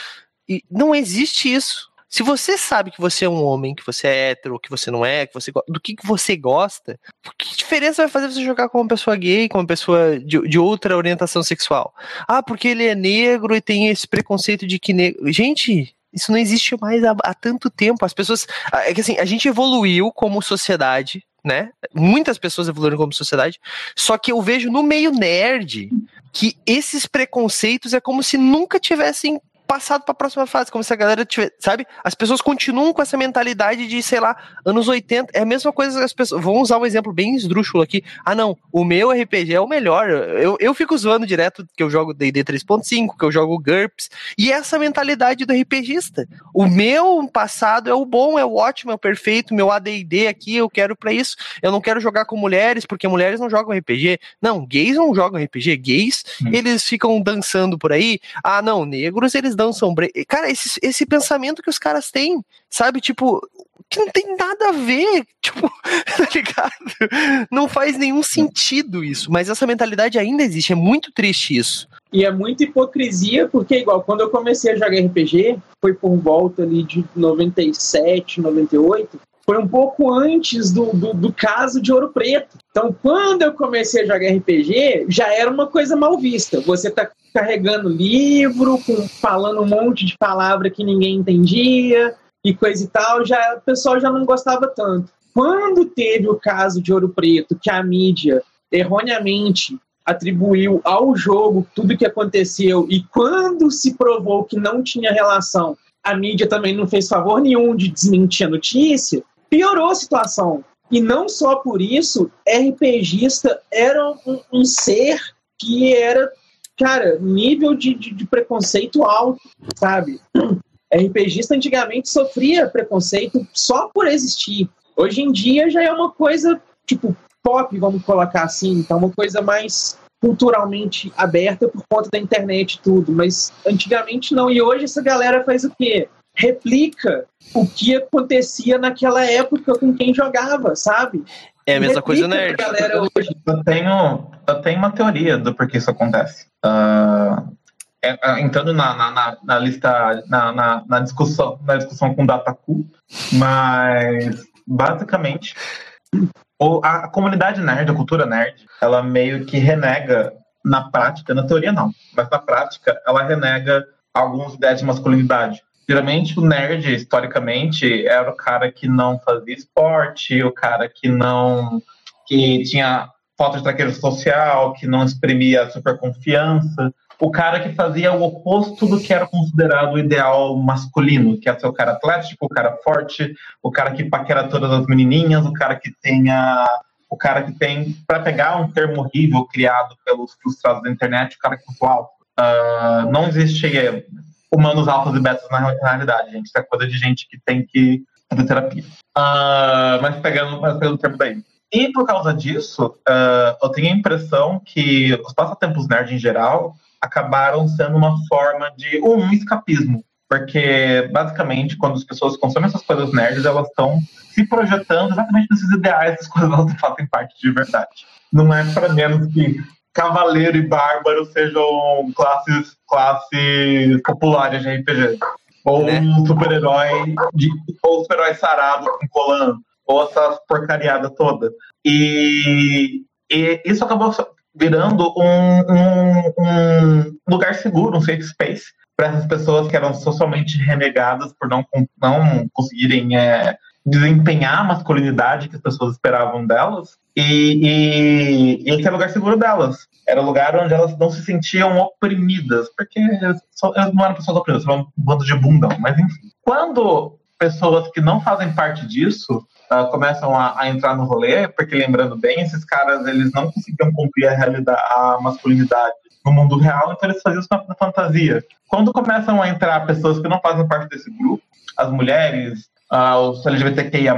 E não existe isso. Se você sabe que você é um homem, que você é hétero, que você não é, que você do que, que você gosta, que diferença vai fazer você jogar com uma pessoa gay, com uma pessoa de, de outra orientação sexual? Ah, porque ele é negro e tem esse preconceito de que negro. Gente, isso não existe mais há, há, tanto tempo. As pessoas. É que assim, a gente evoluiu como sociedade, né? Muitas pessoas evoluíram como sociedade. Só que eu vejo no meio nerd que esses preconceitos é como se nunca tivessem passado para a próxima fase, como se a galera tivesse, sabe? As pessoas continuam com essa mentalidade de, sei lá, anos 80. É a mesma coisa que as pessoas. Vão usar um exemplo bem esdrúxulo aqui. Ah, não, o meu RPG é o melhor. Eu, eu fico zoando direto que eu jogo DD 3.5, que eu jogo GURPS. E essa mentalidade do RPGista. O meu passado é o bom, é o ótimo, é o perfeito. Meu ADD aqui, eu quero para isso. Eu não quero jogar com mulheres, porque mulheres não jogam RPG. Não, gays não jogam RPG. Gays, hum. eles ficam dançando por aí. Ah, não, negros, eles dão sombrio. Cara, esse, esse pensamento que os caras têm, sabe? Tipo, que não tem nada a ver, tipo, tá ligado? Não faz nenhum sentido isso, mas essa mentalidade ainda existe, é muito triste isso.
E é muita hipocrisia, porque igual, quando eu comecei a jogar RPG, foi por volta ali de 97, 98, foi um pouco antes do, do, do, caso de Ouro Preto. Então, quando eu comecei a jogar RPG, já era uma coisa mal vista. Você tá carregando livro, com, falando um monte de palavra que ninguém entendia e coisa e tal, já, o pessoal já não gostava tanto. Quando teve o caso de Ouro Preto, que a mídia erroneamente atribuiu ao jogo tudo o que aconteceu, e quando se provou que não tinha relação, a mídia também não fez favor nenhum de desmentir a notícia, piorou a situação. E não só por isso, RPGista era um, um ser que era, cara, nível de, de, de preconceito alto, sabe? RPGista antigamente sofria preconceito só por existir. Hoje em dia já é uma coisa, tipo, pop, vamos colocar assim, então uma coisa mais culturalmente aberta por conta da internet e tudo, mas antigamente não. E hoje essa galera faz o quê? replica o que acontecia naquela época com quem jogava, sabe?
É a mesma coisa nerd.
Eu tenho, eu tenho uma teoria do porquê isso acontece. Uh, é, entrando na, na, na, lista, na, na, discussão, na discussão com Dataku, mas basicamente a comunidade nerd, a cultura nerd, ela meio que renega na prática, na teoria não, mas na prática, ela renega alguns ideias de masculinidade. Geralmente o nerd, historicamente, era o cara que não fazia esporte, o cara que não. que tinha falta de traqueiro social, que não exprimia super confiança, o cara que fazia o oposto do que era considerado o ideal masculino, que é ser o cara atlético, o cara forte, o cara que paquera todas as menininhas, o cara que tenha o cara que tem, para pegar um termo horrível criado pelos frustrados da internet, o cara que é alto. Uh, não existe humanos altos e betas na, realidade, gente. Isso é coisa de gente que tem que fazer terapia. Uh, mas pegando, mas pegando o termo daí. E por causa disso, uh, eu tenho a impressão que os passatempos nerd em geral acabaram sendo uma forma de um escapismo. Porque, basicamente, quando as pessoas consomem essas coisas nerds, elas estão se projetando exatamente nesses ideais das coisas elas fazem parte de verdade. Não é para menos que cavaleiro e bárbaro sejam classes, classes populares de RPG. Ou né? um super-herói ou um super-herói sarado com colan, ou essa porcariada toda. E, e isso acabou virando um, um, um, lugar seguro, um safe space, para essas pessoas que eram socialmente renegadas por não, não conseguirem é, desempenhar a masculinidade que as pessoas esperavam delas. E, e, esse é o lugar seguro delas. Era o lugar onde elas não se sentiam oprimidas, porque elas não eram pessoas oprimidas, eram um bando de bundão. Mas enfim, quando pessoas que não fazem parte disso uh, começam a, a, entrar no rolê, porque lembrando bem, esses caras eles não conseguiam cumprir a realidade, a masculinidade no mundo real, então eles faziam isso na, na fantasia. Quando começam a entrar pessoas que não fazem parte desse grupo, as mulheres, uh, os LGBTQIA+,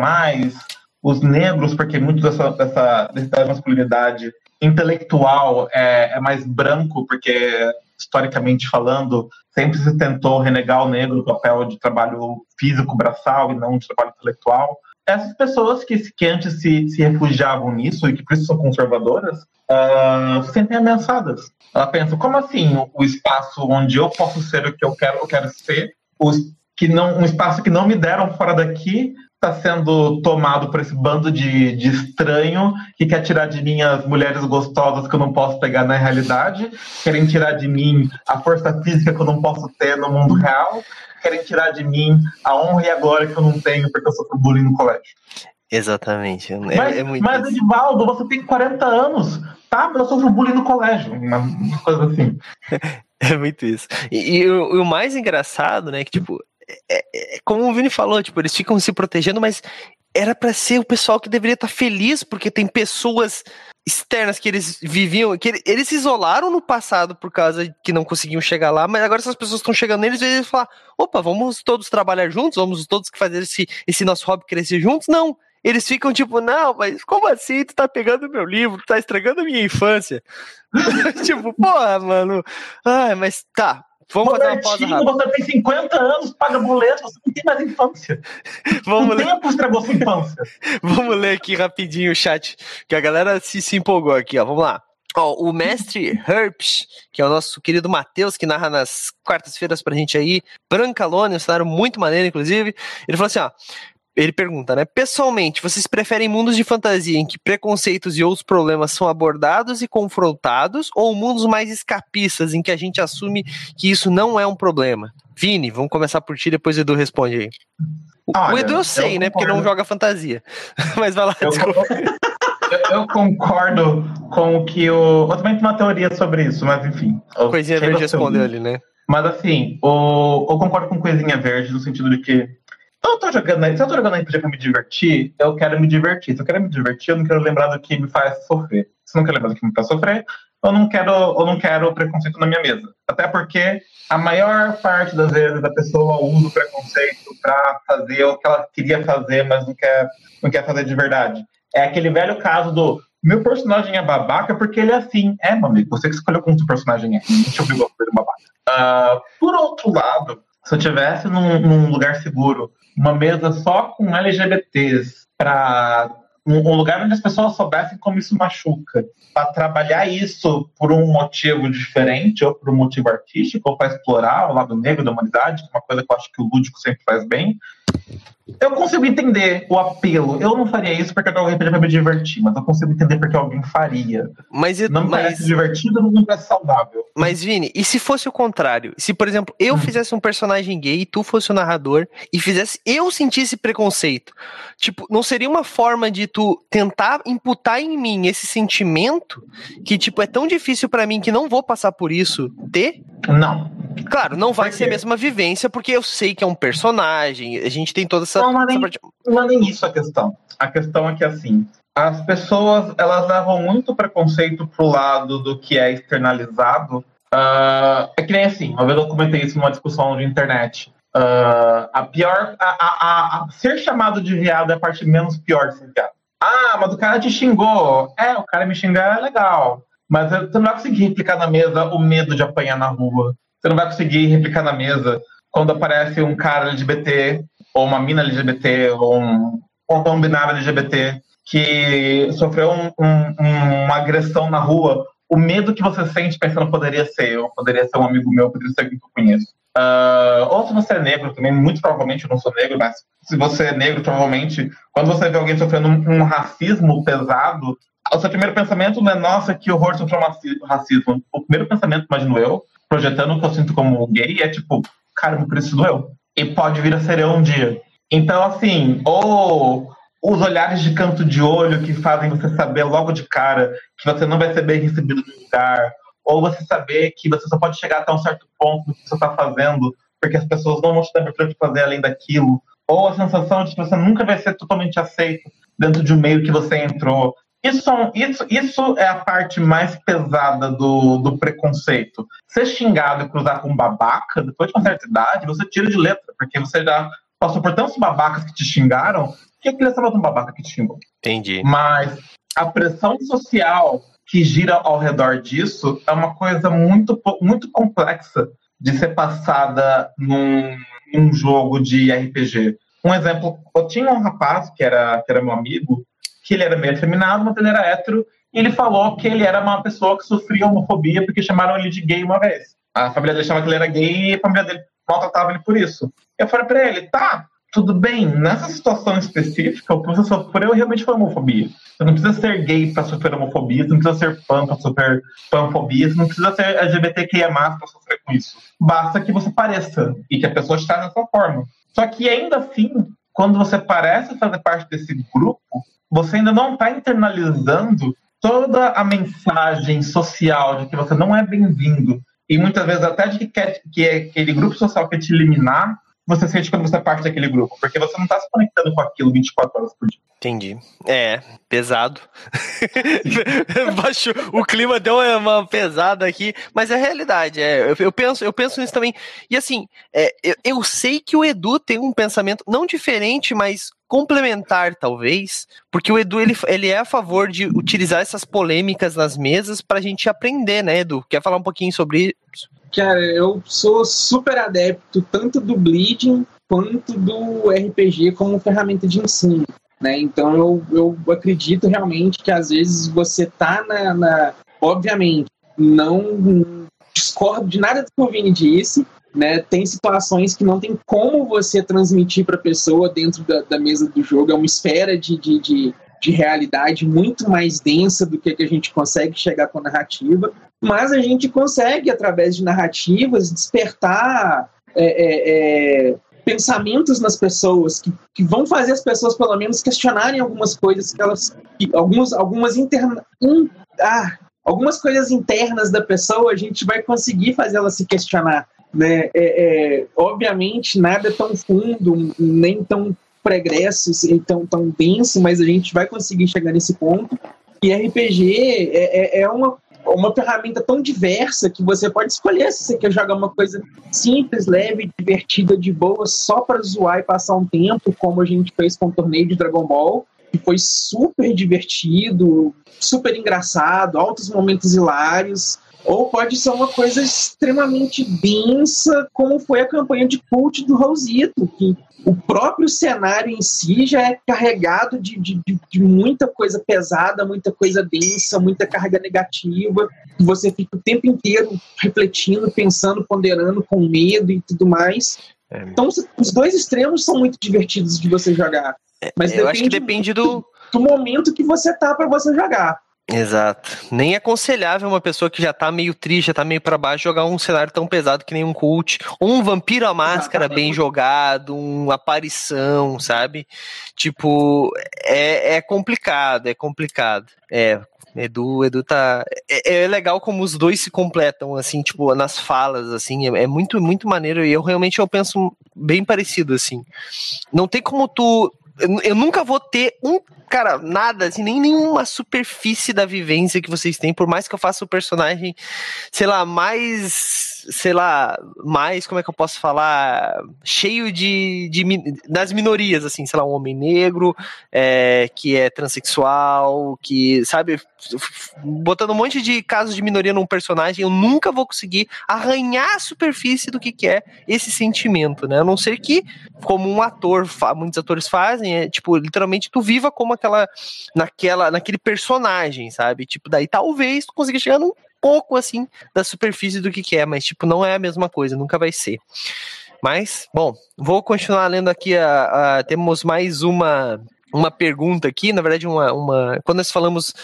os negros, porque muito dessa, dessa, dessa masculinidade intelectual é, é mais branco, porque historicamente falando, sempre se tentou renegar o negro do papel de trabalho físico, braçal e não de trabalho intelectual. Essas pessoas que, que antes se, se refugiavam nisso e que por isso são conservadoras, uh, se sentem ameaçadas. Ela pensa, como assim o, o, espaço onde eu posso ser o que eu quero, eu quero ser, os, que não, um espaço que não me deram fora daqui, está sendo tomado por esse bando de, de estranho que quer tirar de mim as mulheres gostosas que eu não posso pegar na realidade, querem tirar de mim a força física que eu não posso ter no mundo real, querem tirar de mim a honra e a glória que eu não tenho porque eu sofro bullying no colégio.
Exatamente. É,
mas,
é
mas Edivaldo, você tem 40 anos, tá? Mas eu sofro bullying no colégio. Uma coisa assim.
É muito isso. E, e o, o, mais engraçado, né, que, tipo, é, é, como o Vini falou, tipo, eles ficam se protegendo, mas era para ser o pessoal que deveria estar tá feliz, porque tem pessoas externas que eles viviam, que eles se isolaram no passado por causa que não conseguiam chegar lá, mas agora essas pessoas estão chegando neles e eles falam, opa, vamos todos trabalhar juntos, vamos todos fazer esse, esse nosso hobby crescer juntos? Não, eles ficam tipo, não, mas como assim? Tu tá pegando meu livro, tu tá estragando a minha infância. tipo, porra, mano. Ai, mas tá, Vamos fazer uma pausa rápida.
Você tem 50 anos, paga boleto, você não tem mais infância. Vamos o ler. tempo estragou sua infância.
Vamos ler aqui rapidinho o chat, que a galera se, se empolgou aqui, ó. Vamos lá. Ó, o mestre Herbs, que é o nosso querido Matheus, que narra nas quartas-feiras pra gente aí, Brancalone, um cenário muito maneiro, inclusive. Ele falou assim: ó, ele pergunta, né? Pessoalmente, vocês preferem mundos de fantasia em que preconceitos e outros problemas são abordados e confrontados, ou mundos mais escapistas em que a gente assume que isso não é um problema? Vini, vamos começar por ti, depois o Edu responde aí. O, Olha, o Edu eu sei, eu né? Porque não joga fantasia. Mas vai lá,
eu, eu, concordo com o que o. Eu também tenho uma teoria sobre isso, mas enfim.
Coisinha Verde respondeu ali, né?
Mas assim, o, eu concordo com Coisinha Verde no sentido de que eu tô jogando, se eu tô jogando RPG pra me divertir, eu quero me divertir. Se eu quero me divertir, eu não quero lembrar do que me faz sofrer. Se eu não quero lembrar do que me faz sofrer, eu não quero, eu não quero preconceito na minha mesa. Até porque a maior parte das vezes a pessoa usa o preconceito para fazer o que ela queria fazer, mas não quer, não quer fazer de verdade. É aquele velho caso do meu personagem é babaca porque ele é assim. É, meu amigo, você que escolheu como seu personagem é. Não te obrigou a ser babaca. Uh, por outro lado, se eu tivesse num, num lugar seguro, uma mesa só com LGBTs, para um lugar onde as pessoas soubessem como isso machuca, para trabalhar isso por um motivo diferente, ou por um motivo artístico, ou para explorar o lado negro da humanidade, é uma coisa que eu acho que o lúdico sempre faz bem, eu consigo entender o apelo. Eu não faria isso porque eu jogo RPG pra me divertir, mas eu consigo entender porque alguém faria.
Mas,
Não
mas,
parece divertido, não parece saudável.
mas, Vini, e se fosse o contrário? Se, por exemplo, eu
Hum.
fizesse um personagem gay, tu fosse o narrador, e fizesse eu sentisse preconceito, tipo, não seria uma forma de tu tentar imputar em mim esse sentimento que, tipo, é tão difícil pra mim que não vou passar por isso ter?
Não.
Claro, não vai ser a mesma vivência, porque eu sei que é um personagem, a gente tem toda essa,
Não,
parte-
é nem isso a questão. A questão é que, assim, as pessoas, elas levam muito preconceito pro lado do que é externalizado. Ah, é que nem assim, uma vez eu comentei isso numa discussão de internet. Ah, a pior... A, a- a- a- ser chamado de viado é a parte menos pior de ser viado. Ah, mas o cara te xingou. É, o cara me xingar é legal. Mas você não vai conseguir replicar na mesa o medo de apanhar na rua. Você não vai conseguir replicar na mesa quando aparece um cara LGBT, ou uma mina LGBT, ou um, ou um binário LGBT que sofreu um- um- um- uma agressão na rua. O medo que você sente pensando poderia ser eu, poderia ser um amigo meu, poderia ser alguém que eu conheço. Ah, ou se você é negro também, muito provavelmente eu não sou negro, mas se você é negro, provavelmente, quando você vê alguém sofrendo um, um racismo pesado, o seu primeiro pensamento não é, nossa, que horror sofreu um raci- racismo. O primeiro pensamento, imagino eu, projetando o que eu sinto como gay, é tipo, caramba, por isso doeu. E pode vir a ser eu um dia. Então, assim, ou os olhares de canto de olho que fazem você saber logo de cara que você não vai ser bem recebido no lugar, ou você saber que você só pode chegar até um certo ponto do que você está fazendo, porque as pessoas não vão te dar abertura de fazer além daquilo, ou a sensação de que você nunca vai ser totalmente aceito dentro de um meio que você entrou. Isso, isso, isso é a parte mais pesada do, do preconceito. Ser xingado e cruzar com babaca, depois de uma certa idade, você tira de letra, porque você já passou por tantos babacas que te xingaram, que é que ele um babaca que te xingou?
Entendi.
Mas a pressão social que gira ao redor disso é uma coisa muito, muito complexa de ser passada num, num jogo de RPG. Um exemplo, eu tinha um rapaz que era, que era meu amigo, que ele era meio afeminado, mas ele era hétero, e ele falou que ele era uma pessoa que sofria homofobia porque chamaram ele de gay uma vez. A família dele chamava que ele era gay e a família dele maltratava ele por isso. Eu falei pra ele, tá, tudo bem, nessa situação específica, o que você sofreu realmente foi homofobia. Você não precisa ser gay pra sofrer homofobia, você não precisa ser pan pra sofrer panfobia, você não precisa ser LGBTQIA+, pra sofrer com isso. Basta que você pareça e que a pessoa está dessa forma. Só que ainda assim, quando você parece fazer parte desse grupo, você ainda não está internalizando toda a mensagem social de que você não é bem-vindo e muitas vezes até de que, quer, que é aquele grupo social quer te eliminar, você sente quando você é parte daquele grupo, porque você não está se conectando com aquilo 24 horas por dia.
Entendi. É, pesado. Baixou, o clima deu uma pesada aqui, mas é a realidade. É, eu, eu penso, eu penso nisso também. E assim, é, eu, eu sei que o Edu tem um pensamento não diferente, mas complementar, talvez, porque o Edu ele, ele é a favor de utilizar essas polêmicas nas mesas pra gente aprender, né, Edu? Quer falar um pouquinho sobre isso?
Cara, eu sou super adepto tanto do Bleeding quanto do RPG como ferramenta de ensino. Né? Então eu, eu acredito realmente que às vezes você tá na. na obviamente, não discordo de nada do que o Vini disse. Né? Tem situações que não tem como você transmitir para a pessoa dentro da, da, mesa do jogo. É uma esfera de, de, de, de realidade muito mais densa do que, que a gente consegue chegar com a narrativa. Mas a gente consegue, através de narrativas, despertar. É, é, é, pensamentos nas pessoas que, que vão fazer as pessoas pelo menos questionarem algumas coisas que elas que algumas algumas interna, in, ah, algumas coisas internas da pessoa a gente vai conseguir fazer ela se questionar né? É, é, obviamente nada é tão fundo nem tão pregresso tão tão denso mas a gente vai conseguir chegar nesse ponto. E RPG é, é uma uma ferramenta tão diversa que você pode escolher se você quer jogar uma coisa simples, leve, divertida, de boa, só para zoar e passar um tempo, como a gente fez com o torneio de Dragon Ball, que foi super divertido, super engraçado, altos momentos hilários. Ou pode ser uma coisa extremamente densa, como foi a campanha de cult do Raulzito, que o próprio cenário em si já é carregado de, de, de, muita coisa pesada, muita coisa densa, muita carga negativa. Você fica o tempo inteiro refletindo, pensando, ponderando com medo e tudo mais.
É.
Então, os dois extremos são muito divertidos de você jogar. Mas
Eu acho que depende do.
do momento que você tá pra você jogar.
Exato. Nem é aconselhável uma pessoa que já tá meio triste, já tá meio pra baixo, jogar um cenário tão pesado que nem um cult. Ou um vampiro à máscara bem jogado, uma aparição, sabe? Tipo, é, é complicado, é complicado. É. Edu, Edu tá. É, é legal como os dois se completam, assim, tipo, nas falas, assim, é, é muito, muito maneiro. E eu realmente eu penso bem parecido, assim. Não tem como tu. Eu, eu nunca vou ter um cara, nada, assim, nem nenhuma superfície da vivência que vocês têm, por mais que eu faça o personagem, sei lá, mais, sei lá, mais, como é que eu posso falar, cheio de, de das minorias, assim, sei lá, um homem negro, é, que é transexual, que, sabe, botando um monte de casos de minoria num personagem, eu nunca vou conseguir arranhar a superfície do que, que é esse sentimento, né? A não ser que, como um ator, muitos atores fazem, é tipo, literalmente tu viva como aquela, naquela, naquele personagem, sabe? Tipo, daí talvez tu consiga chegar num pouco, assim, da superfície do que, que é, mas, tipo, não é a mesma coisa, nunca vai ser. Mas, bom, vou continuar lendo aqui. A, a- temos mais uma, uma pergunta aqui. Na verdade, uma, uma. Quando nós falamos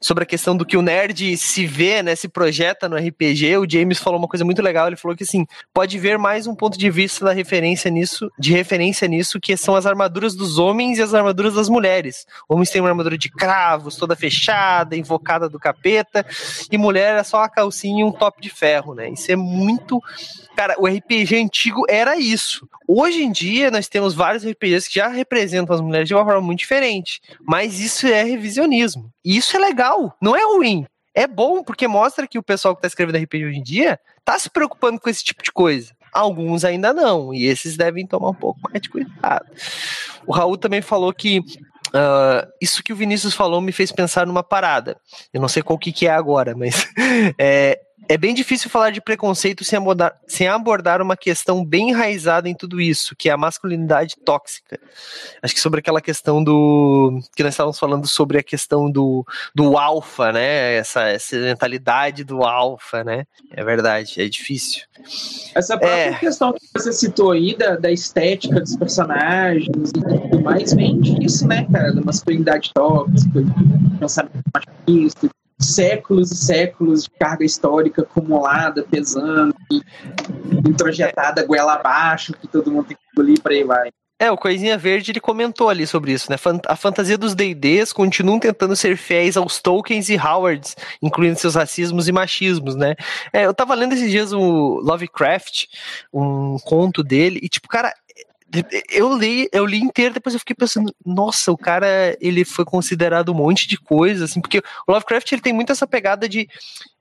sobre a questão do que o nerd se vê, né, se projeta no RPG, o James falou uma coisa muito legal. Ele falou que assim pode ver mais um ponto de vista da referência nisso, de referência nisso, que são as armaduras dos homens e as armaduras das mulheres. Homens têm uma armadura de cravos, toda fechada, invocada do capeta, e mulher é só uma calcinha e um top de ferro, né? Isso é muito Cara, o RPG antigo era isso. Hoje em dia, nós temos vários RPGs que já representam as mulheres de uma forma muito diferente. Mas isso é revisionismo. E isso é legal, não é ruim. É bom, porque mostra que o pessoal que tá escrevendo RPG hoje em dia tá se preocupando com esse tipo de coisa. Alguns ainda não, e esses devem tomar um pouco mais de cuidado. O Raul também falou que ah, isso que o Vinícius falou me fez pensar numa parada. Eu não sei qual que, que é agora, mas é, é bem difícil falar de preconceito sem abordar, sem abordar uma questão bem enraizada em tudo isso, que é a masculinidade tóxica. Acho que sobre aquela questão do. que nós estávamos falando sobre a questão do, do alfa, né? Essa, essa mentalidade do alfa, né? É verdade, é difícil.
Essa própria
É.
questão que você citou aí, da, da estética dos personagens e tudo mais, vem disso, né, cara? Da masculinidade tóxica, do pensamento machista, séculos e séculos de carga histórica acumulada, pesando, e introjetada goela abaixo, que todo mundo tem que engolir pra aí vai.
É, o Coisinha Verde ele comentou ali sobre isso, né? A fantasia dos D&Ds continuam tentando ser fiéis aos Tolkiens e Howards, incluindo seus racismos e machismos, né? É, eu tava lendo esses dias o Lovecraft, um conto dele, e tipo, cara, eu li, eu li inteiro, depois eu fiquei pensando, nossa, o cara, ele foi considerado um monte de coisa, assim, porque o Lovecraft, ele tem muito essa pegada de,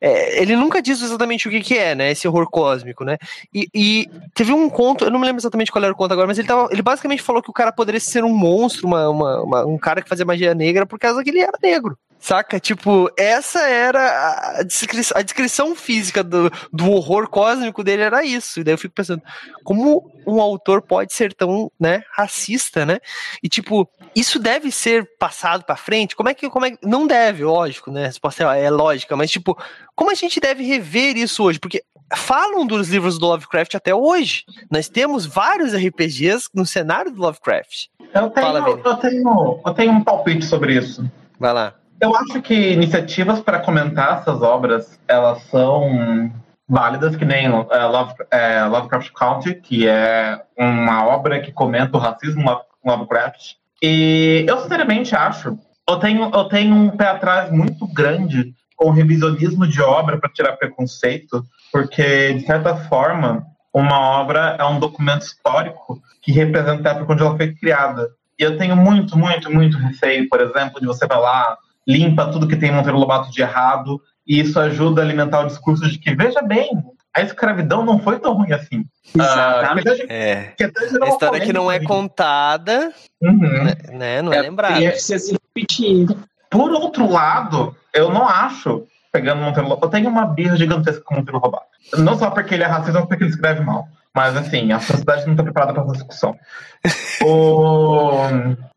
é, ele nunca diz exatamente o que que é, né, esse horror cósmico, né, e, e teve um conto, eu não me lembro exatamente qual era o conto agora, mas ele, tava, ele basicamente falou que o cara poderia ser um monstro, uma, uma- uma- um cara que fazia magia negra por causa que ele era negro. Saca? Tipo, essa era a descrição, a descrição física do, do horror cósmico dele era isso. E daí eu fico pensando, como um autor pode ser tão, né, racista, né? E tipo, isso deve ser passado pra frente? Como é que, como é que- não deve, lógico, né? A resposta é, é lógica, mas tipo, como a gente deve rever isso hoje? Porque falam dos livros do Lovecraft até hoje. Nós temos vários RPGs no cenário do Lovecraft.
Eu tenho,
Fala,
eu, tenho, eu tenho um palpite sobre isso.
Vai lá.
Eu acho que iniciativas para comentar essas obras, elas são válidas, que nem é, Love, é, Lovecraft Country, que é uma obra que comenta o racismo Love- Lovecraft. E eu sinceramente acho, eu tenho, eu tenho um pé atrás muito grande com o revisionismo de obra para tirar preconceito, porque, de certa forma, uma obra é um documento histórico que representa a época onde ela foi criada. E eu tenho muito, muito, muito receio, por exemplo, de você lá, limpa tudo que tem Monteiro Lobato de errado, e isso ajuda a alimentar o discurso de que, veja bem, a escravidão não foi tão ruim assim. Ah,
Exatamente.
que
É.
que até gerou
A história que não é
polêmica.
contada,
Uhum.
né? Não é,
É,
lembrada.
Se repetir.
Por outro lado, eu não acho, pegando Monteiro Lobato, eu tenho uma birra gigantesca com Monteiro Lobato. Não só porque ele é racista, mas porque ele escreve mal. Mas, assim, a sociedade não está preparada para essa discussão. o...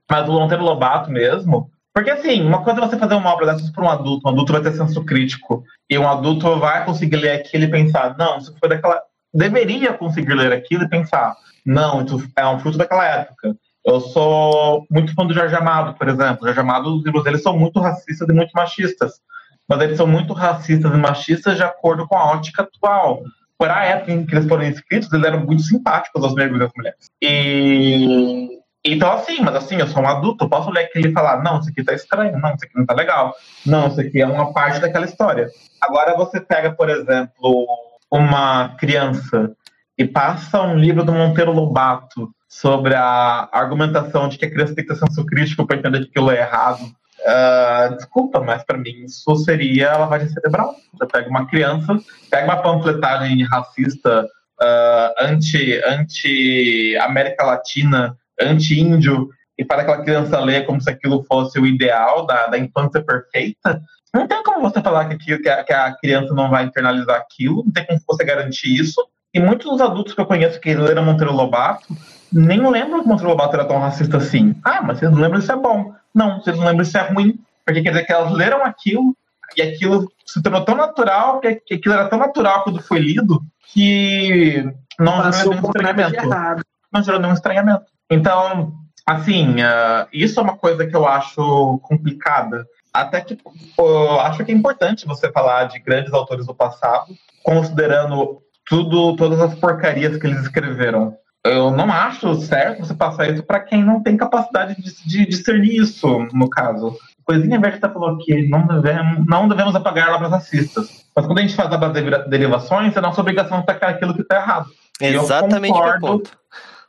Mas o Monteiro Lobato mesmo. Porque, assim, uma coisa é você fazer uma obra dessas para um adulto. Um adulto vai ter senso crítico. E um adulto vai conseguir ler aquilo e pensar: não, isso foi daquela. deveria conseguir ler aquilo e pensar: não, isso é um fruto daquela época. Eu sou muito fã do Jorge Amado, por exemplo. Jorge Amado, os livros dele são muito racistas e muito machistas. Mas eles são muito racistas e machistas de acordo com a ótica atual. Para a época em que eles foram escritos, eles eram muito simpáticos aos negros e às mulheres. E então, assim, mas assim, eu sou um adulto, eu posso ler aquilo e falar, não, isso aqui tá estranho, não, isso aqui não tá legal, não, isso aqui é uma parte daquela história. Agora você pega, por exemplo, uma criança e passa um livro do Monteiro Lobato sobre a argumentação de que a criança tem que ter senso crítico para entender que aquilo é errado. Uh, desculpa, mas para mim isso seria lavagem cerebral. Você pega uma criança, pega uma panfletagem racista uh, anti, anti América Latina anti-índio e para aquela criança ler como se aquilo fosse o ideal da, da infância perfeita, não tem como você falar que, que, a, que a criança não vai internalizar aquilo, não tem como você garantir isso. E muitos dos adultos que eu conheço que leram Monteiro Lobato nem lembram que Monteiro Lobato era tão racista assim. Ah, mas vocês não lembram isso é bom. Não, vocês não lembram isso é ruim. Porque quer dizer que elas leram aquilo e aquilo se tornou tão natural, que, que aquilo era tão natural quando foi lido, que não gerou nenhum estranhamento. Não gerou nenhum estranhamento. Então, assim, uh, isso é uma coisa que eu acho complicada. Até que uh, acho que é importante você falar de grandes autores do passado, considerando tudo, todas as porcarias que eles escreveram. Eu não acho certo você passar isso para quem não tem capacidade de, de, discernir isso, no caso. Coisinha Verde falou que não devemos, não devemos apagar obras racistas. Mas quando a gente faz as derivações, é nossa obrigação atacar aquilo que está errado.
Exatamente o ponto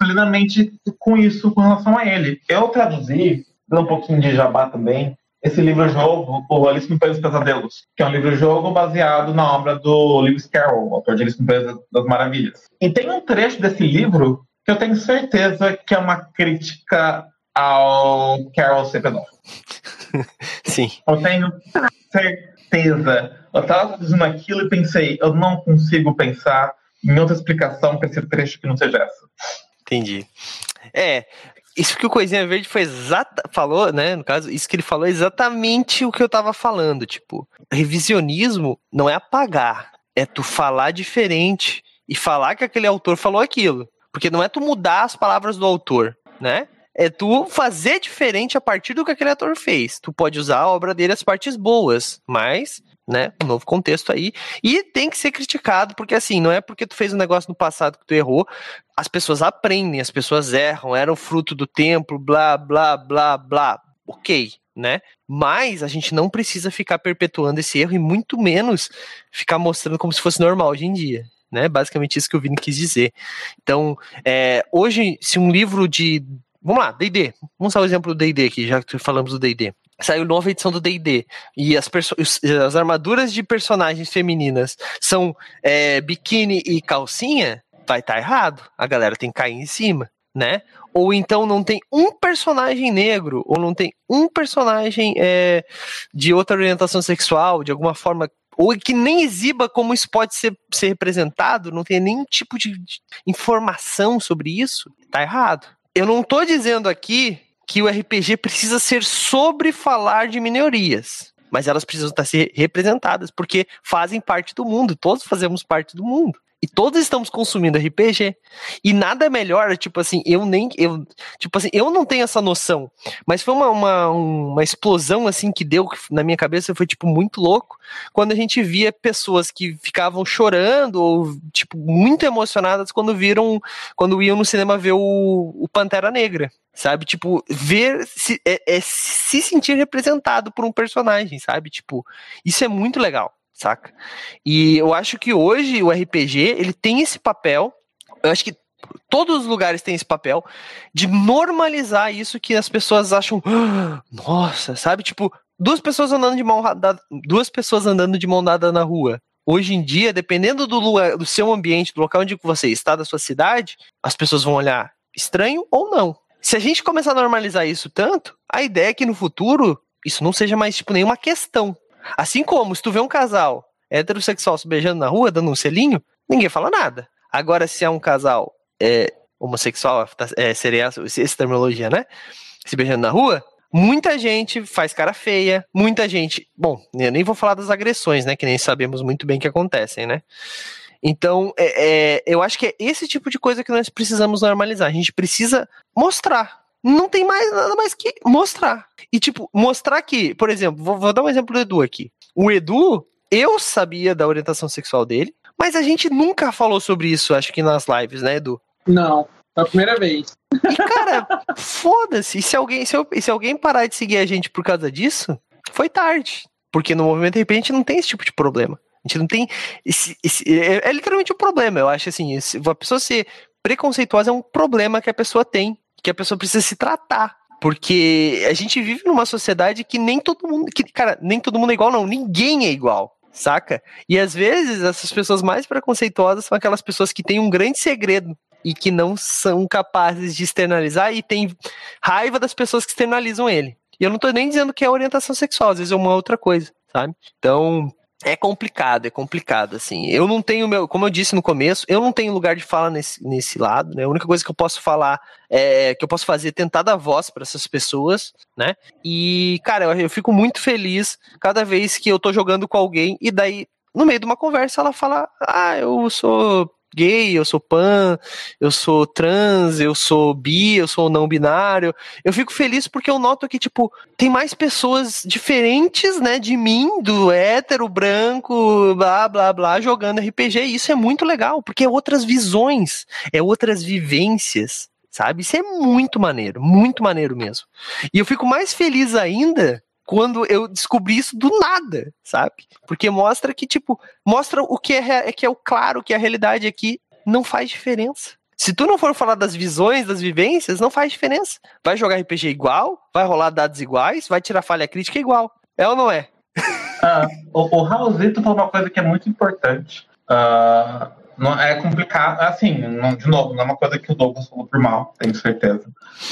plenamente com isso com relação a ele. Eu traduzi, um pouquinho de jabá também, esse livro-jogo, O Alice no País dos Pesadelos, que é um livro-jogo baseado na obra do Lewis Carroll, autor de Alice no País das Maravilhas. E tem um trecho desse livro que eu tenho certeza que é uma crítica ao Carroll ser pedófilo.
Sim.
Eu tenho certeza. Eu estava traduzindo aquilo e pensei, eu não consigo pensar em outra explicação para esse trecho que não seja essa.
Entendi. É, isso que o Coisinha Verde foi exata, falou, né? No caso, isso que ele falou é exatamente o que eu tava falando. Tipo, revisionismo não é apagar, é tu falar diferente e falar que aquele autor falou aquilo. Porque não é tu mudar as palavras do autor, né? É tu fazer diferente a partir do que aquele autor fez. Tu pode usar a obra dele as partes boas, mas né? Um novo contexto aí. E tem que ser criticado, porque assim, não é porque tu fez um negócio no passado que tu errou, as pessoas aprendem, as pessoas erram, eram fruto do tempo, blá, blá, blá, blá. Ok, né? Mas a gente não precisa ficar perpetuando esse erro e muito menos ficar mostrando como se fosse normal hoje em dia. Né? Basicamente isso que o Vini quis dizer. Então, é, hoje, se um livro de. Vamos lá, DD. Vamos usar o exemplo do DD aqui, já que falamos do DD saiu nova edição do D&D e as, as armaduras de personagens femininas são é, biquíni e calcinha, vai estar tá errado. A galera tem que cair em cima, né? Ou então não tem um personagem negro, ou não tem um personagem é, de outra orientação sexual, de alguma forma ou que nem exiba como isso pode ser, ser representado, não tem nenhum tipo de, de informação sobre isso, tá errado. Eu não tô dizendo aqui que o RPG precisa ser sobre falar de minorias. Mas elas precisam estar representadas, porque fazem parte do mundo, todos fazemos parte do mundo. E todos estamos consumindo RPG. E nada melhor, tipo assim, eu nem. Eu, tipo assim, eu não tenho essa noção. Mas foi uma, uma, uma explosão assim que deu na minha cabeça, foi tipo muito louco. Quando a gente via pessoas que ficavam chorando, ou, tipo, muito emocionadas quando viram. Quando iam no cinema ver o, o Pantera Negra. Sabe? Tipo, ver se, é, é se sentir representado por um personagem, sabe? Tipo, isso é muito legal saca? E eu acho que hoje o RPG, ele tem esse papel, eu acho que todos os lugares têm esse papel de normalizar isso que as pessoas acham, ah, nossa, sabe? Tipo, duas pessoas andando de mão dada, duas pessoas andando de mão dada na rua. Hoje em dia, dependendo do lugar, do seu ambiente, do local onde você está, da sua cidade, as pessoas vão olhar estranho ou não. Se a gente começar a normalizar isso tanto, a ideia é que no futuro isso não seja mais tipo nenhuma questão, Assim como, se tu vê um casal heterossexual se beijando na rua, dando um selinho, ninguém fala nada. Agora, se é um casal é, homossexual, é, seria essa, essa terminologia, né? Se beijando na rua, muita gente faz cara feia, muita gente. Bom, eu nem vou falar das agressões, né? Que nem sabemos muito bem que acontecem, né? Então, é, é, eu acho que é esse tipo de coisa que nós precisamos normalizar. A gente precisa mostrar. Não tem mais nada mais que mostrar. E, tipo, mostrar que, por exemplo, vou, vou dar um exemplo do Edu aqui. O Edu, eu sabia da orientação sexual dele, mas a gente nunca falou sobre isso, acho que nas lives, né, Edu?
Não, é a primeira vez.
E, cara, foda-se. E se alguém, se, eu, se alguém parar de seguir a gente por causa disso, foi tarde. Porque no movimento de repente não tem esse tipo de problema. A gente não tem. Esse, esse, é, é, literalmente um problema. Eu acho assim, esse, a pessoa ser preconceituosa é um problema que a pessoa tem, que a pessoa precisa se tratar. Porque a gente vive numa sociedade que nem todo mundo. Que, cara, nem todo mundo é igual, não. Ninguém é igual. Saca? E às vezes essas pessoas mais preconceituosas são aquelas pessoas que têm um grande segredo e que não são capazes de externalizar e tem raiva das pessoas que externalizam ele. E eu não tô nem dizendo que é orientação sexual, às vezes é uma outra coisa, sabe? Então, é complicado, é complicado, assim. Eu não tenho meu, como eu disse no começo, eu não tenho lugar de fala nesse, nesse lado, né? A única coisa que eu posso falar é que eu posso fazer é tentar dar voz para essas pessoas, né? E, cara, eu, eu fico muito feliz cada vez que eu tô jogando com alguém e daí no meio de uma conversa ela fala: "Ah, eu sou gay, eu sou pan, eu sou trans, eu sou bi, eu sou não binário. Eu fico feliz porque eu noto que, tipo, tem mais pessoas diferentes, né, de mim, do hétero, branco, blá, blá, blá, jogando RPG. E isso é muito legal, porque é outras visões, é outras vivências, sabe? Isso é muito maneiro, muito maneiro mesmo. E eu fico mais feliz ainda quando eu descobri isso do nada, sabe? Porque mostra que, tipo, mostra o que é, é que é o claro, que a realidade aqui não faz diferença. Se tu não for falar das visões, das vivências, não faz diferença. Vai jogar RPG igual, vai rolar dados iguais, vai tirar falha crítica igual. É ou não é?
Ah, o, o Raulzito falou uma coisa que é muito importante. Uh, não, é complicado, assim, não, de novo, não é uma coisa que o Douglas falou por mal, tenho certeza.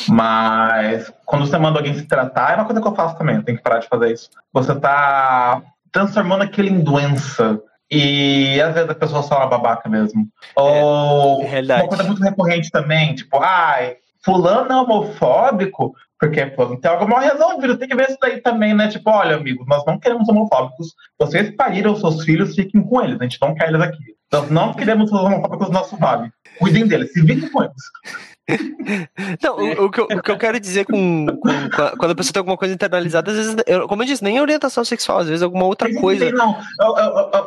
Mas quando você manda alguém se tratar, é uma coisa que eu faço também, tenho que parar de fazer isso. Você tá transformando aquilo em doença. E às vezes a pessoa só é uma babaca mesmo. Ou é, uma coisa muito recorrente também, tipo, ai, fulano é homofóbico, porque pô, tem mal resolvido, tem que ver isso daí também, né? Tipo, olha, amigo, nós não queremos homofóbicos, vocês pariram seus filhos, fiquem com eles, a gente não quer eles aqui. Nós não queremos os homofóbicos no nosso vale. Cuidem deles, se virem com eles.
Não, o, o, que eu, o, que eu, quero dizer com, com, com, quando a pessoa tem alguma coisa internalizada, às vezes, eu, como eu disse, nem orientação sexual, às vezes alguma outra coisa.
Não,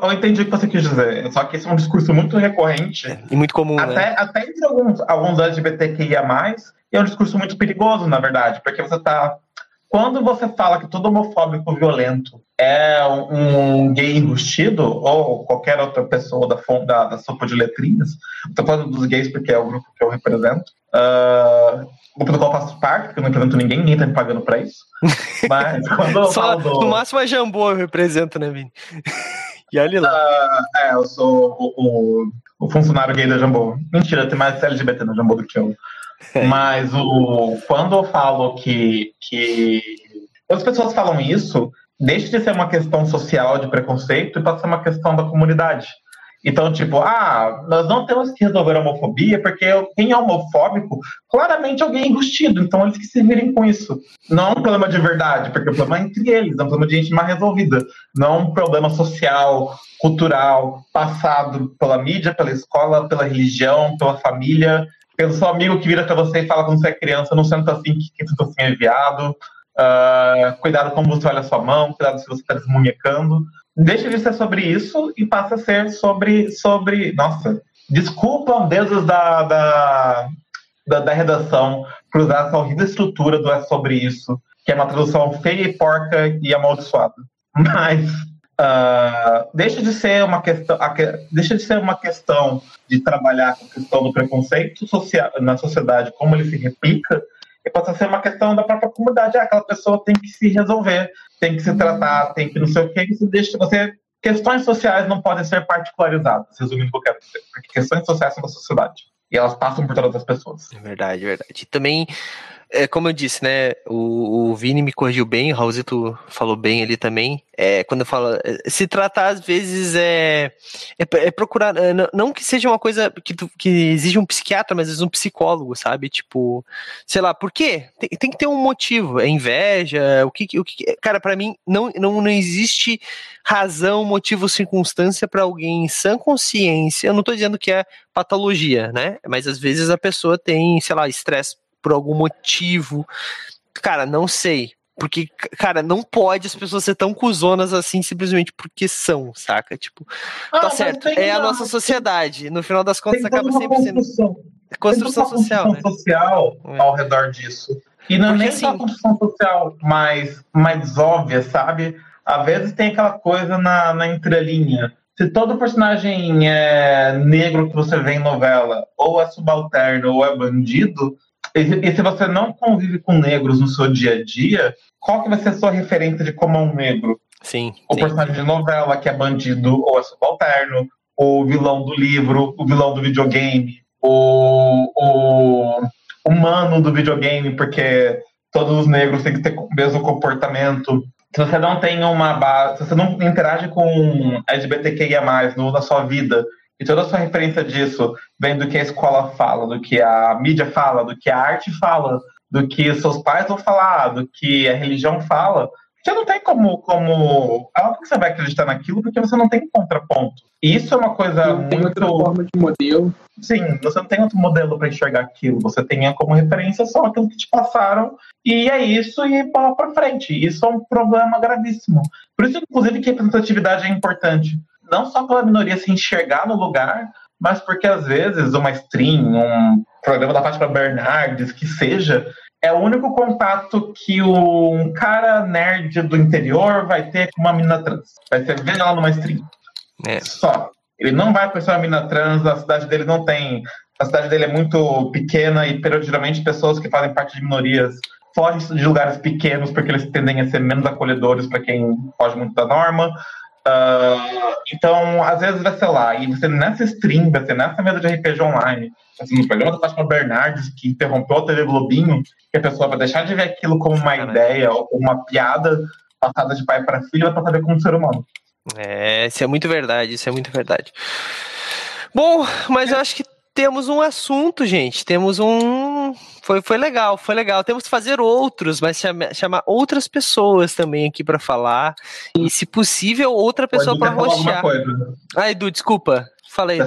eu, entendi o que você quis dizer, só que esse é um discurso muito recorrente. É,
e muito comum,
até,
né?
Até entre alguns, alguns LGBTQIA+, é um discurso muito perigoso, na verdade, porque você está quando você fala que todo homofóbico violento é um gay enrustido, ou qualquer outra pessoa da, da, da sopa de letrinhas, estou falando dos gays porque é o grupo que eu represento, uh, o grupo do qual eu faço parte, porque eu não represento ninguém, ninguém está me pagando para isso. Mas quando eu
Só, do... No máximo a Jambô eu represento, né, Vini? e olha lá.
Uh, é, eu sou o, o, o, funcionário gay da Jambô. Mentira, tem mais LGBT na Jambô do que eu. É. Mas o, quando eu falo que, que. As pessoas falam isso, deixa de ser uma questão social de preconceito e passa a ser uma questão da comunidade. Então, tipo, ah, nós não temos que resolver a homofobia, porque quem é homofóbico, claramente alguém é enrustido, então eles que se virem com isso. Não é um problema de verdade, porque o problema é entre eles, é um problema de gente mal resolvida. Não é um problema social, cultural, passado pela mídia, pela escola, pela religião, pela família, pelo seu amigo que vira para você e fala quando você é criança, não senta assim que assim é enviado. Uh, cuidado como você olha sua mão, cuidado se você está desmunhecando. Deixa de ser sobre isso e passa a ser sobre. sobre nossa, desculpa, deuses da, da, da, da redação, por usar essa horrível estrutura do É Sobre Isso, que é uma tradução feia e porca e amaldiçoada. Mas Uh, deixa de ser uma questão deixa de ser uma questão de trabalhar com a questão do preconceito social na sociedade como ele se replica e passa a ser uma questão da própria comunidade. Ah, aquela pessoa tem que se resolver tem que se tratar tem que não sei o que você deixa você questões sociais não podem ser particularizadas resumindo o que eu quero dizer porque questões sociais são da sociedade e elas passam por todas as pessoas.
É verdade é verdade. E também é, como eu disse, né? O, o Vini me corrigiu bem, o Raulzito falou bem ali também. é, quando eu falo, é, se tratar às vezes é, é, é procurar, é, não que seja uma coisa que, tu, que exige um psiquiatra, mas às vezes um psicólogo, sabe? Tipo, sei lá, por quê? Tem, tem que ter um motivo, é inveja, o que, o que cara, para mim não, não, não existe razão, motivo, circunstância para alguém em sã consciência, eu não tô dizendo que é patologia, né? Mas às vezes a pessoa tem, sei lá, estresse por algum motivo, cara, não sei, porque, cara, não pode as pessoas ser tão cuzonas assim simplesmente porque são, saca? Tipo, ah, tá certo. É a nossa sociedade. No final das contas, acaba sempre sendo. Construção, construção social. Né?
social é. ao redor disso. E não é nem assim, só a construção social mais, mais óbvia, sabe? Às vezes tem aquela coisa na, na entrelinha. Se todo personagem é negro que você vê em novela, ou é subalterno, ou é bandido, e, e, se você não convive com negros no seu dia a dia, qual que vai ser a sua referência de como é um negro?
Sim.
O
sim.
personagem de novela que é bandido ou é subalterno, o vilão do livro, o vilão do videogame, o, o humano do videogame, porque todos os negros têm que ter o mesmo comportamento. Se você não tem uma base, se você não interage com LGBTQIA, no, na sua vida, e toda a sua referência disso vem do que a escola fala, do que a mídia fala, do que a arte fala, do que seus pais vão falar, do que a religião fala, você não tem como, como. Algo que você vai acreditar naquilo porque você não tem contraponto. E isso é uma coisa não muito. Tem outra
forma de modelo.
Sim, você não tem outro modelo para enxergar aquilo. Você tem como referência só aquilo que te passaram. E é isso e bola para frente. Isso é um problema gravíssimo. Por isso, inclusive, que a representatividade é importante não só pela minoria se enxergar no lugar, mas porque às vezes uma stream, um programa da Fátima Bernardes, que seja, é o único contato que um cara nerd do interior vai ter com uma mina trans. Vai ser vendo ela numa stream. É. Só. Ele não vai conhecer uma mina trans, a cidade dele não tem. A cidade dele é muito pequena e, periodicamente, pessoas que fazem parte de minorias fogem de lugares pequenos porque eles tendem a ser menos acolhedores para quem foge muito da norma. Uh, então, às vezes vai ser lá, e você nessa stream, vai ser nessa mesa de RPG online, assim, no programa da Fátima Bernardes, que interrompeu a TV Globinho, que a pessoa vai deixar de ver aquilo como uma ideia ou uma piada passada de pai para filho, vai ver como um ser humano.
É, isso é muito verdade, isso é muito verdade. Bom, mas eu acho que temos um assunto, gente. Temos um. Foi, foi legal, foi legal. Temos que fazer outros, mas chamar, chamar outras pessoas também aqui para falar. E, se possível, outra pessoa para rostear. Ah, Edu, desculpa. Falei.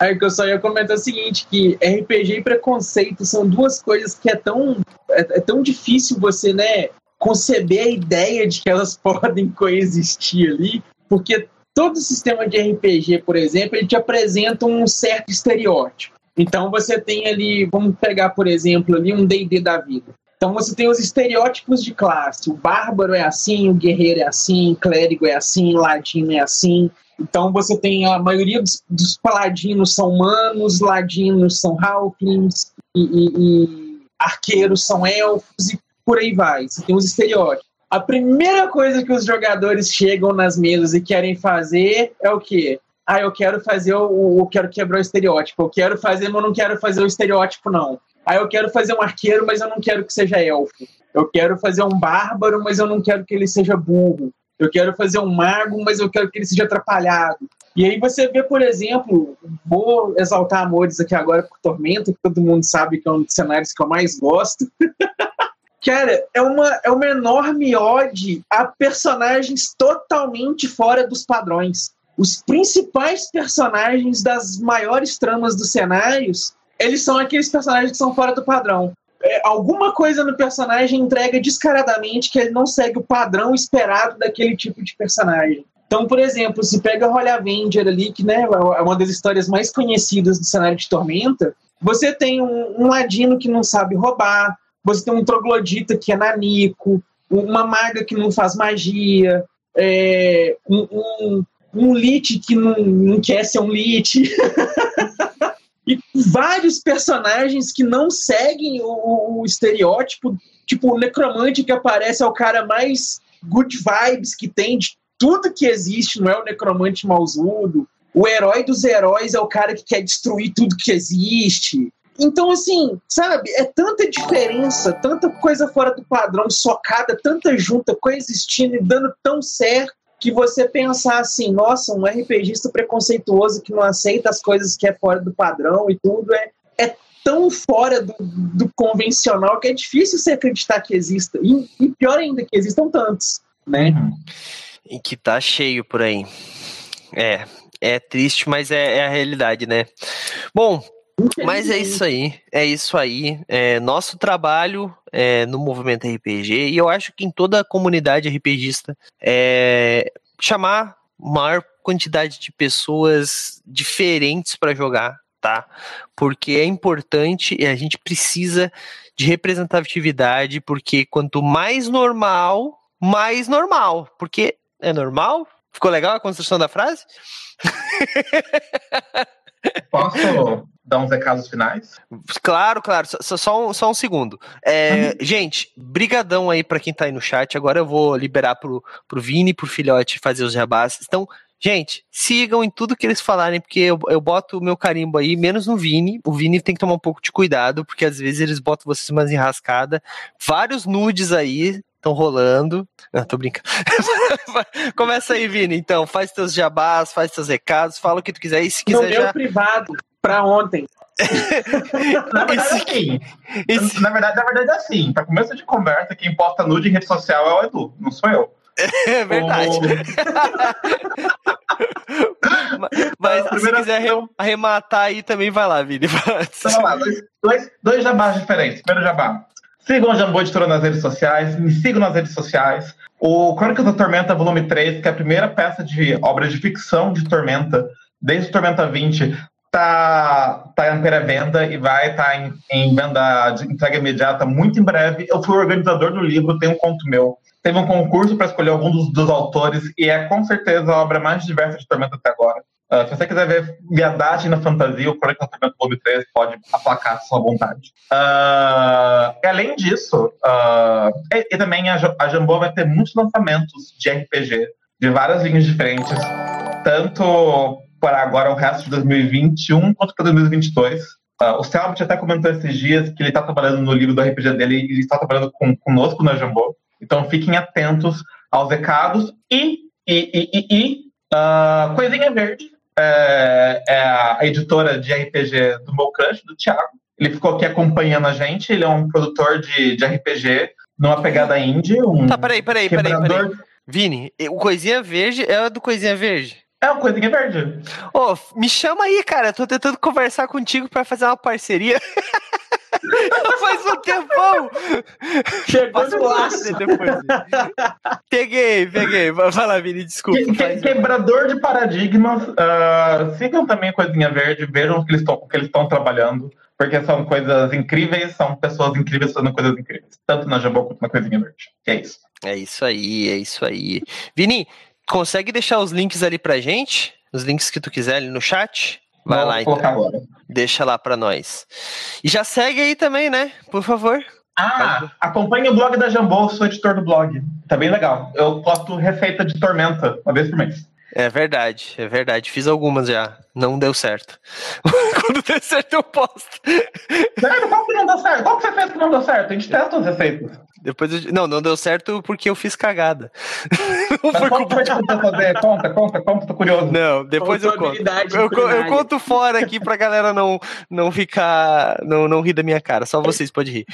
Aí que eu só ia comentar o seguinte, que RPG e preconceito são duas coisas que é tão, é, é tão difícil você, né, conceber a ideia de que elas podem coexistir ali, porque todo sistema de RPG, por exemplo, ele te apresenta um certo estereótipo. Então você tem ali, vamos pegar, por exemplo, ali um D&D da vida. Então você tem os estereótipos de classe. O bárbaro é assim, o guerreiro é assim, o clérigo é assim, o ladino é assim. Então você tem a maioria dos, dos paladinos são humanos, ladinos são halflings e, e, e arqueiros são elfos e por aí vai. Você tem os estereótipos. A primeira coisa que os jogadores chegam nas mesas e querem fazer é o quê? Ah, eu quero fazer o. Quero quebrar o estereótipo. Eu quero fazer, mas eu não quero fazer o estereótipo, não. Ah, eu quero fazer um arqueiro, mas eu não quero que seja elfo. Eu quero fazer um bárbaro, mas eu não quero que ele seja burro. Eu quero fazer um mago, mas eu quero que ele seja atrapalhado. E aí você vê, por exemplo, vou exaltar amores aqui agora por Tormenta, que todo mundo sabe que é um dos cenários que eu mais gosto. Cara, é uma, é uma enorme ode a personagens totalmente fora dos padrões. Os principais personagens das maiores tramas dos cenários, eles são aqueles personagens que são fora do padrão. É, alguma coisa no personagem entrega descaradamente que ele não segue o padrão esperado daquele tipo de personagem. Então, por exemplo, se pega Holy Avenger ali, que né, é uma das histórias mais conhecidas do cenário de Tormenta, você tem um, um ladino que não sabe roubar, você tem um troglodita que é nanico, uma maga que não faz magia, é, um, um, um lit que não, não quer ser um lit. e vários personagens que não seguem o, o, estereótipo, tipo o necromante que aparece é o cara mais good vibes que tem de tudo que existe, não é o necromante mausudo. O herói dos heróis é o cara que quer destruir tudo que existe. Então, assim, sabe, é tanta diferença, tanta coisa fora do padrão, socada, tanta junta, coexistindo e dando tão certo, que você pensar assim, nossa, um RPGista preconceituoso que não aceita as coisas que é fora do padrão e tudo, é, é tão fora do, do convencional que é difícil você acreditar que exista. E, e pior ainda, que existam tantos, né?
Uhum. E que tá cheio por aí. É, é triste, mas é, é a realidade, né? Bom, mas é isso aí, é isso aí. É nosso trabalho é, no movimento RPG, e eu acho que em toda a comunidade RPGista, é chamar maior quantidade de pessoas diferentes para jogar, tá? Porque é importante e a gente precisa de representatividade, porque quanto mais normal, mais normal. Porque é normal? Ficou legal a construção da frase?
Posso dar uns recados finais?
Claro, claro. Só, só, um, só um segundo. É, uhum. Gente, brigadão aí para quem tá aí no chat. Agora eu vou liberar pro, pro Vini, pro Filhote fazer os jabás. Então, gente, sigam em tudo que eles falarem, porque eu, eu boto o meu carimbo aí, menos no Vini. O Vini tem que tomar um pouco de cuidado, porque às vezes eles botam vocês umas enrascadas. Vários nudes aí, estão rolando. Não, tô brincando. Começa aí, Vini, então. Faz teus jabás, faz teus recados, fala o que tu quiser. E se quiser
no
já...
meu privado, pra ontem.
na, verdade, assim, esse... na, verdade, na verdade, é assim. Pra começo de conversa, quem posta nude em rede social é o Edu, não sou eu.
É verdade. mas, mas se quiser arrematar aí também vai lá, Vini.
Então, vamos lá, dois, dois, dois jabás diferentes. Primeiro jabá. Sigam o Jambô Editora nas redes sociais, me sigam nas redes sociais. O Crônicas da Tormenta, volume 3, que é a primeira peça de obra de ficção de Tormenta, desde Tormenta 20, tá, tá em pré-venda e vai estar tá em, em, venda de entrega imediata muito em breve. Eu fui organizador do livro, tem um conto meu. Teve um concurso para escolher algum dos, dos autores e é com certeza a obra mais diversa de Tormenta até agora. Uh, se você quiser ver viadagem na fantasia, o Crônica do Clube 3 pode aplacar a sua vontade. Uh, além disso, uh, e, e, também a, a Jambô vai ter muitos lançamentos de RPG de várias linhas diferentes, tanto para agora o resto de 2021 quanto para 2022. Uh, o Selbit até comentou esses dias que ele está trabalhando no livro do RPG dele e ele está trabalhando com, conosco na Jambô. Então fiquem atentos aos recados e, e, e, e uh, Coisinha Verde, é, é a editora de RPG do meu crush, do Thiago. Ele ficou aqui acompanhando a gente, ele é um produtor de, de RPG numa pegada indie. Um
tá, peraí, peraí, peraí, peraí. Vini, o Coisinha Verde é do Coisinha Verde?
É uma coisinha verde.
Ô, oh, me chama aí, cara. Eu tô tentando conversar contigo para fazer uma parceria. Faz um tempão!
Chegou no laço.
peguei, peguei. Vai lá, Vini, desculpa. Que,
que, quebrador de paradigmas. Uh, sigam também a Coisinha Verde, vejam o que eles estão trabalhando, porque são coisas incríveis, são pessoas incríveis fazendo coisas incríveis, tanto na Jambô quanto na Coisinha Verde. é isso.
É isso aí, é isso aí. Vini, consegue deixar os links ali pra gente? Os links que tu quiser ali no chat? Vai Vou lá então. Agora. Deixa lá para nós. E já segue aí também, né? Por favor.
Ah, acompanhe o blog da Jambô, sou editor do blog. Tá bem legal. Eu posto receita de tormenta uma vez por mês.
É verdade, é verdade. Fiz algumas já. Não deu certo. Quando der certo, eu posto.
Sério? Qual que não deu certo? Qual que você fez que não deu certo? A gente testa as receitas.
Depois eu... Não, não deu certo porque eu fiz cagada.
Não foi culpa de fazer? Conta, conta, conta, tô curioso.
Não, depois eu conto. Eu, eu, conto fora aqui pra galera não, não ficar. Não, não rir da minha cara. Só vocês podem rir.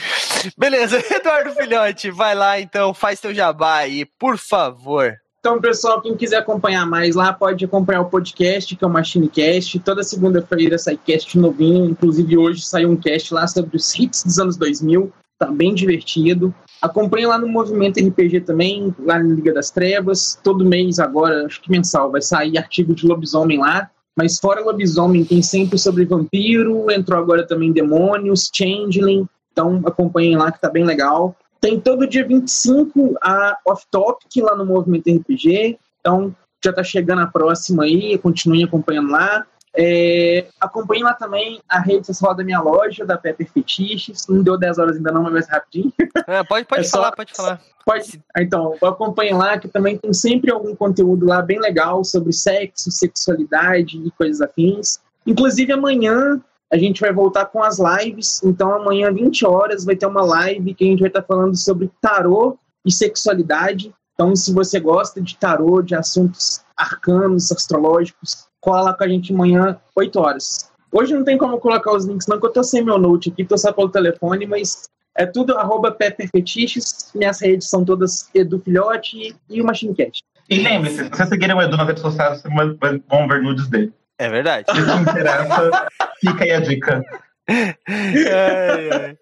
Beleza, Eduardo Filhote, vai lá então, faz teu jabá aí, por favor.
Então, pessoal, quem quiser acompanhar mais lá, pode acompanhar o podcast, que é o MachineCast. Toda segunda-feira sai cast novinho. Inclusive, hoje saiu um cast lá sobre os hits dos anos 2000. Tá bem divertido. Acompanhe lá no Movimento RPG também, lá na Liga das Trevas. Todo mês agora, acho que mensal, vai sair artigo de lobisomem lá. Mas fora lobisomem, tem sempre sobre vampiro, entrou agora também demônios, changeling. Então acompanhem lá que tá bem legal. Tem todo dia 25 a off-topic lá no Movimento RPG. Então, já tá chegando a próxima aí, continuem acompanhando lá. É, acompanhe lá também a rede social da minha loja, da Pepper Fetiches. Não deu 10 horas ainda não, mas rapidinho.
É, pode pode é falar, só, pode falar.
Pode, então, acompanhe lá, que também tem sempre algum conteúdo lá bem legal sobre sexo, sexualidade e coisas afins. Inclusive, amanhã a gente vai voltar com as lives. Então, amanhã, 20 horas, vai ter uma live que a gente vai estar falando sobre tarô e sexualidade. Então, se você gosta de tarô, de assuntos arcanos, astrológicos, cola com a gente amanhã, 8 horas. Hoje não tem como colocar os links, não, que eu tô sem meu note aqui, tô só pelo telefone, mas é tudo arroba Pepperfetiches. Minhas redes são todas Edu Filhote e o MachineCast.
E lembre-se, se vocês seguirem o Edu nas redes sociais, vocês vão ver nudes dele.
É verdade.
Se te interessa, fica aí a dica.
Ai, ai.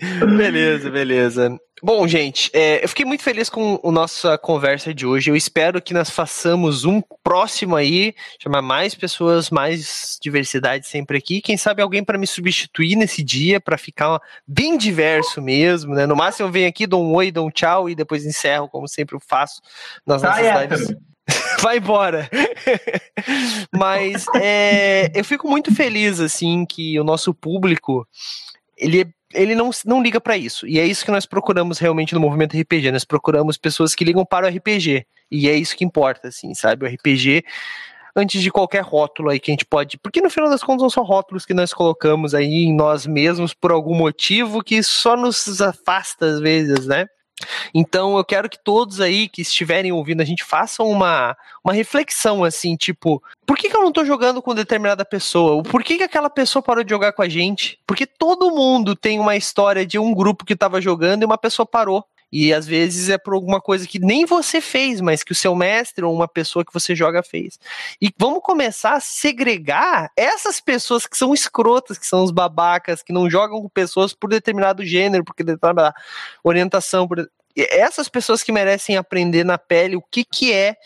Beleza, beleza. Bom, gente, é, eu fiquei muito feliz com a nossa conversa de hoje. Eu espero que nós façamos um próximo aí, chamar mais pessoas, mais diversidade sempre aqui. Quem sabe alguém para me substituir nesse dia, para ficar bem diverso mesmo, né? No máximo eu venho aqui, dou um oi, dou um tchau e depois encerro, como sempre eu faço nas
Tá,
nossas
hétero.
lives. Vai embora. Mas é, eu fico muito feliz, assim, que o nosso público, ele, ele não, não liga pra isso. E é isso que nós procuramos realmente no movimento RPG. Nós procuramos pessoas que ligam para o RPG. E é isso que importa, assim, sabe? O RPG, antes de qualquer rótulo aí que a gente pode... Porque no final das contas são só rótulos que nós colocamos aí em nós mesmos por algum motivo que só nos afasta às vezes, né? Então eu quero que todos aí que estiverem ouvindo a gente façam uma, uma reflexão assim, tipo, por que, que eu não tô jogando com determinada pessoa? Por que, que aquela pessoa parou de jogar com a gente? Porque todo mundo tem uma história de um grupo que tava jogando e uma pessoa parou. E às vezes é por alguma coisa que nem você fez, mas que o seu mestre ou uma pessoa que você joga fez. E vamos começar a segregar essas pessoas que são escrotas, que são os babacas, que não jogam com pessoas por determinado gênero, por determinada orientação. Por... Essas pessoas que merecem aprender na pele o que, que é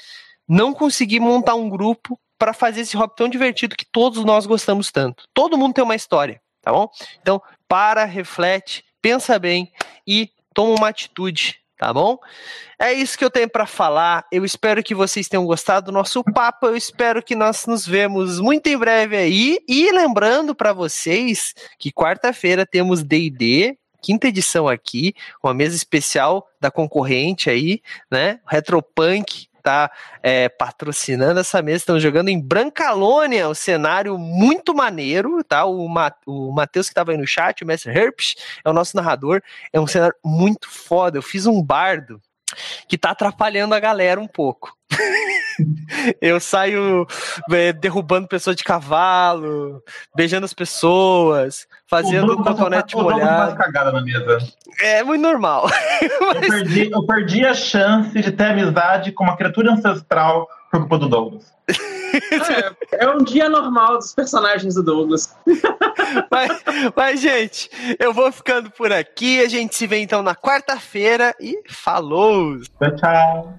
não conseguir montar um grupo para fazer esse hobby tão divertido que todos nós gostamos tanto. Todo mundo tem uma história, tá bom? Então, para, reflete, pensa bem e toma uma atitude, tá bom? É isso que eu tenho para falar. Eu espero que vocês tenham gostado do nosso papo. Eu espero que nós nos vemos muito em breve aí. E lembrando para vocês que quarta-feira temos D&D quinta edição aqui, uma mesa especial da concorrente aí, né? Retropunk tá é, patrocinando essa mesa. Estamos jogando em Brancalônia, um cenário muito maneiro, tá? O, Ma o Matheus que estava aí no chat, o Mestre Herpes, é o nosso narrador. É um cenário muito foda. Eu fiz um bardo que tá atrapalhando a galera um pouco. Eu saio é, derrubando pessoa de cavalo, beijando as pessoas, fazendo
o
cotonete molhado.
cagada na mesa.
É muito normal.
Eu, perdi, eu perdi a chance de ter amizade com uma criatura ancestral por culpa do Douglas.
É, é um dia normal dos personagens do Douglas.
Mas, mas, gente, eu vou ficando por aqui. A gente se vê então na quarta-feira e falou!
Tchau, tchau.